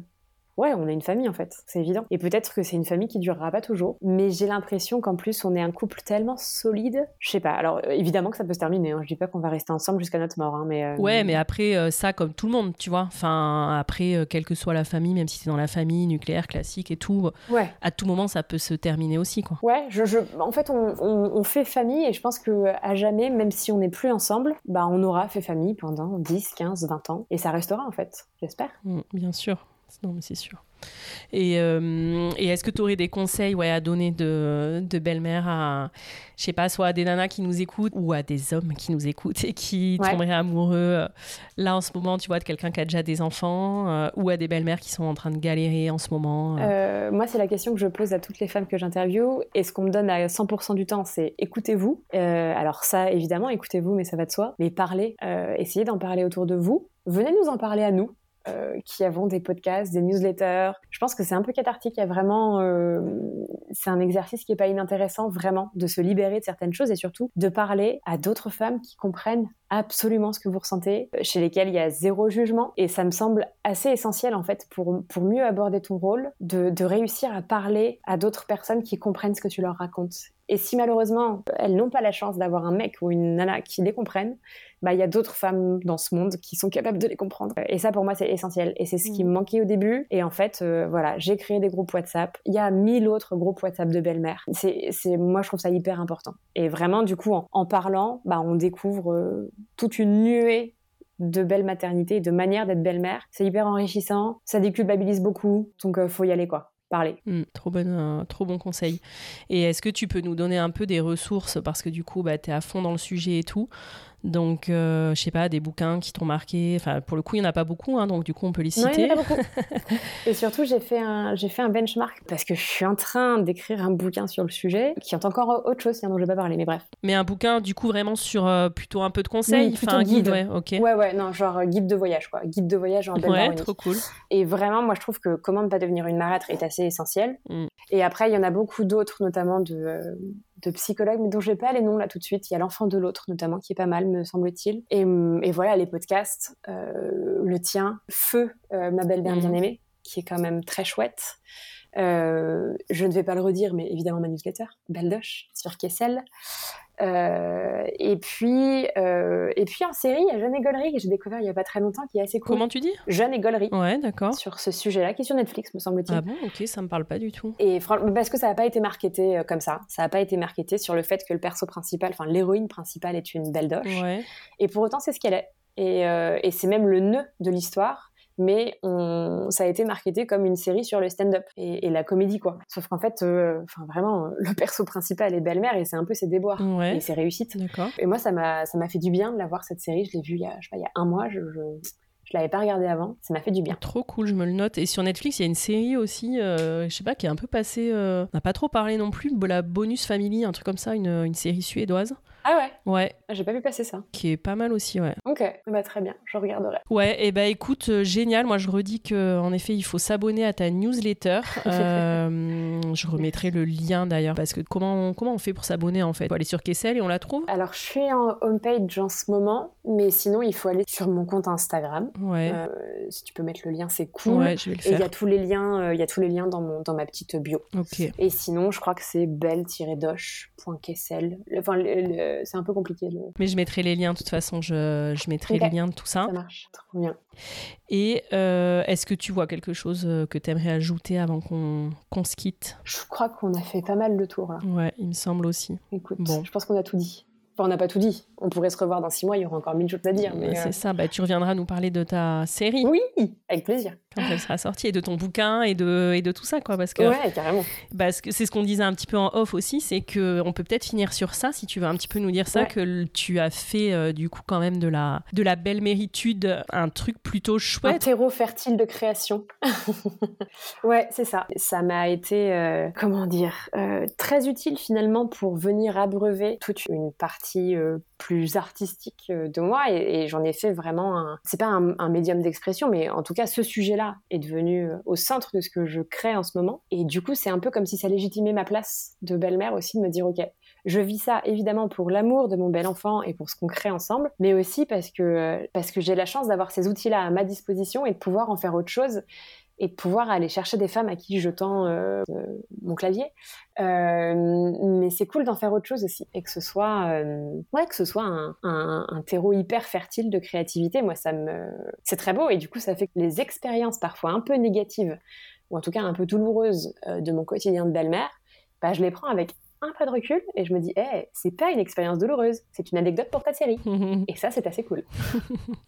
ouais, on a une famille en fait, c'est évident. Et peut-être que c'est une famille qui durera pas toujours, mais j'ai l'impression qu'en plus on est un couple tellement solide. Je sais pas. Alors euh, évidemment que ça peut se terminer. Hein. Je dis pas qu'on va rester ensemble jusqu'à notre mort, hein, mais euh, ouais, mais après euh, ça comme tout le monde, tu vois. Enfin après, quelle que soit la famille, même si c'est dans la famille nucléaire classique et tout, ouais. à tout moment ça peut se terminer aussi, quoi. Ouais, je, je... en fait on, on, fait famille et je pense que à jamais, même si on n'est plus ensemble, bah on aura fait famille pendant 10, 15, 20 ans et ça restera en fait, j'espère. Mm, bien sûr. Non, mais c'est sûr. Et, euh, et est-ce que tu aurais des conseils ouais, à donner de, de belle-mère à, je sais pas, soit à des nanas qui nous écoutent ou à des hommes qui nous écoutent et qui tomberaient amoureux euh, là en ce moment, tu vois, de quelqu'un qui a déjà des enfants euh, ou à des belles-mères qui sont en train de galérer en ce moment Moi, c'est la question que je pose à toutes les femmes que j'interviewe et ce qu'on me donne à 100% du temps, c'est écoutez-vous. alors ça, évidemment, écoutez-vous, mais ça va de soi. Mais parlez, essayez d'en parler autour de vous. Venez nous en parler à nous. Euh, qui avons des podcasts, des newsletters. Je pense que c'est un peu cathartique. Il y a vraiment, euh, c'est un exercice qui est pas inintéressant vraiment de se libérer de certaines choses et surtout de parler à d'autres femmes qui comprennent absolument ce que vous ressentez, chez lesquelles il y a zéro jugement. Et ça me semble assez essentiel en fait pour, pour mieux aborder ton rôle, de réussir à parler à d'autres personnes qui comprennent ce que tu leur racontes. Et si malheureusement elles n'ont pas la chance d'avoir un mec ou une nana qui les comprennent, bah il y a d'autres femmes dans ce monde qui sont capables de les comprendre. Et ça pour moi c'est essentiel. Et c'est ce qui me mm. manquait au début. Et en fait euh, voilà j'ai créé des groupes WhatsApp. Il y a mille autres groupes WhatsApp de belle-mère. C'est c'est moi je trouve ça hyper important. Et vraiment du coup en, parlant bah on découvre euh, toute une nuée de belle maternité de manière d'être belle-mère. C'est hyper enrichissant, ça déculpabilise beaucoup, donc euh, faut y aller quoi parler. Mm, trop, bon, trop bon conseil. Et est-ce que tu peux nous donner un peu des ressources parce que du coup, bah, tu es à fond dans le sujet et tout. Donc, euh, je sais pas, des bouquins qui t'ont marqué. Enfin, pour le coup, il n'y en a pas beaucoup, hein, donc du coup, on peut les citer. Non, il a pas beaucoup. et surtout, j'ai fait, un, j'ai fait un benchmark parce que je suis en train d'écrire un bouquin sur le sujet qui est encore autre chose dont je vais pas parler, mais bref. Mais un bouquin, du coup, vraiment sur euh, plutôt un peu de conseils enfin, un guide. ouais, ok. Ouais, ouais, non, genre euh, guide de voyage, quoi. Guide de voyage en Ouais, trop cool. Et vraiment, moi, je trouve que comment ne pas devenir une marâtre est assez essentiel. Mm. Et après, il y en a beaucoup d'autres, notamment de de psychologues, mais dont je n'ai pas les noms là tout de suite. Il y a l'enfant de l'autre notamment, qui est pas mal, me semble-t-il. Et, et, voilà, les podcasts, euh, le tien, Feu, euh, ma belle-mère mhm. bien-aimée, qui est quand même très chouette. Euh, je ne vais pas le redire, mais évidemment ma newsletter, Beldoche, sur Kessel. Euh, et puis, euh, et puis en série, il y a Jeanne et Gollery que j'ai découvert il y a pas très longtemps, qui est assez cool. Comment tu dis? Jeanne et Gollery. Ouais, d'accord. Sur ce sujet-là, qui est sur Netflix, me semble-t-il. Ah bon, ok, ça me parle pas du tout. Et parce que ça n'a pas été marketé euh, comme ça. Ça n'a pas été marketé sur le fait que le perso principal, enfin l'héroïne principale, est une belle doche. Ouais. Et pour autant, c'est ce qu'elle est. Et, euh, et c'est même le nœud de l'histoire mais on, ça a été marketé comme une série sur le stand-up et, la comédie, quoi. Sauf qu'en fait, euh, enfin vraiment, le perso principal est belle-mère et c'est un peu ses déboires et ses réussites. Et moi, ça m'a, ça m'a fait du bien de la voir cette série. Je l'ai vue il y a, je sais pas, il y a un mois. je, je l'avais pas regardé avant, ça m'a fait du bien. Trop cool, je me le note. Et sur Netflix, il y a une série aussi, euh, je sais pas, qui est un peu passée. Euh, on n'a pas trop parlé non plus, la Bonus Family, un truc comme ça, une, une série suédoise. Ah ouais Ouais. Ah, j'ai pas vu passer ça. Qui est pas mal aussi, ouais. Ok, bah très bien, je regarderai. Ouais, et bah écoute, euh, génial. Moi, je redis que en effet, il faut s'abonner à ta newsletter. Euh, je remettrai le lien d'ailleurs, parce que comment on, comment on fait pour s'abonner en fait? Faut aller sur Kessel et on la trouve? Alors, je suis en homepage en ce moment, mais sinon, il faut aller sur mon compte Instagram. Ouais. Euh, si tu peux mettre le lien, c'est cool. Ouais, je vais le faire. Et il y a tous les liens, il y a tous les liens dans mon dans ma petite bio. Ok. Et sinon, je crois que c'est belle-doche.kessel. Enfin, le c'est un peu compliqué. Mais je mettrai les liens, de toute façon, je, je mettrai les liens de tout ça. Ça marche, trop bien. Et euh, est-ce que tu vois quelque chose euh, que tu aimerais ajouter avant qu'on se quitte? Je crois qu'on a fait pas mal le tour là. Ouais, il me semble aussi. Écoute, bon. je pense qu'on a tout dit. Enfin, on n'a pas tout dit. On pourrait se revoir dans six mois, il y aura encore mille choses à dire. Mais C'est euh, ça, bah, tu reviendras nous parler de ta série. Oui, avec plaisir. Quand elle sera sortie, et de ton bouquin, et de, et de tout ça, quoi. Parce que, ouais, carrément. Parce que c'est ce qu'on disait un petit peu en off aussi, c'est qu'on peut peut-être finir sur ça, si tu veux un petit peu nous dire ça, que tu as fait euh, du coup quand même de la, de la belle méritude, un truc plutôt chouette. Un terreau fertile de création. ouais, c'est ça. Ça m'a été, euh, comment dire, très utile finalement pour venir abreuver toute une partie euh, plus artistique euh, de moi et, j'en ai fait vraiment un c'est pas un, médium d'expression mais en tout cas ce sujet-là est devenu euh, au centre de ce que je crée en ce moment. Et du coup c'est un peu comme si ça légitimait ma place de belle-mère aussi de me dire ok je vis ça évidemment pour l'amour de mon bel enfant et pour ce qu'on crée ensemble, mais aussi parce que, parce que j'ai la chance d'avoir ces outils-là à ma disposition et de pouvoir en faire autre chose et de pouvoir aller chercher des femmes à qui je tends euh, mon clavier. Euh, mais c'est cool d'en faire autre chose aussi et que ce soit, euh, ouais, que ce soit un, un, un, terreau hyper fertile de créativité. Moi, ça me, c'est très beau et du coup, ça fait que les expériences parfois un peu négatives ou en tout cas un peu douloureuses de mon quotidien de belle-mère, bah, je les prends avec un pas de recul et je me dis, hey, c'est pas une expérience douloureuse, c'est une anecdote pour ta série. et ça, c'est assez cool.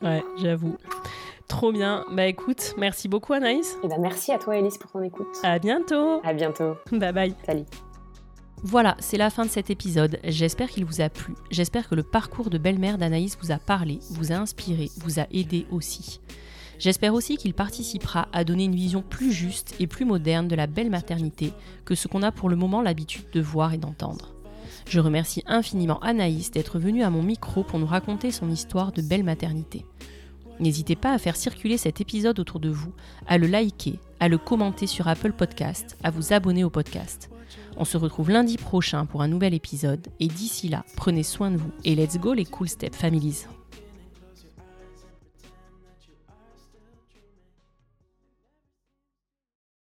ouais, j'avoue. Trop bien. Bah écoute, merci beaucoup Anaïs. Et bah merci à toi Elise pour ton écoute. À bientôt. À bientôt. Bye bye. Salut. Voilà, c'est la fin de cet épisode. J'espère qu'il vous a plu. J'espère que le parcours de belle-mère d'Anaïs vous a parlé, vous a inspiré, vous a aidé aussi. J'espère aussi qu'il participera à donner une vision plus juste et plus moderne de la belle maternité que ce qu'on a pour le moment l'habitude de voir et d'entendre. Je remercie infiniment Anaïs d'être venue à mon micro pour nous raconter son histoire de belle maternité. N'hésitez pas à faire circuler cet épisode autour de vous, à le liker, à le commenter sur Apple Podcast, à vous abonner au podcast. On se retrouve lundi prochain pour un nouvel épisode et d'ici là, prenez soin de vous et let's go les Cool Step Families.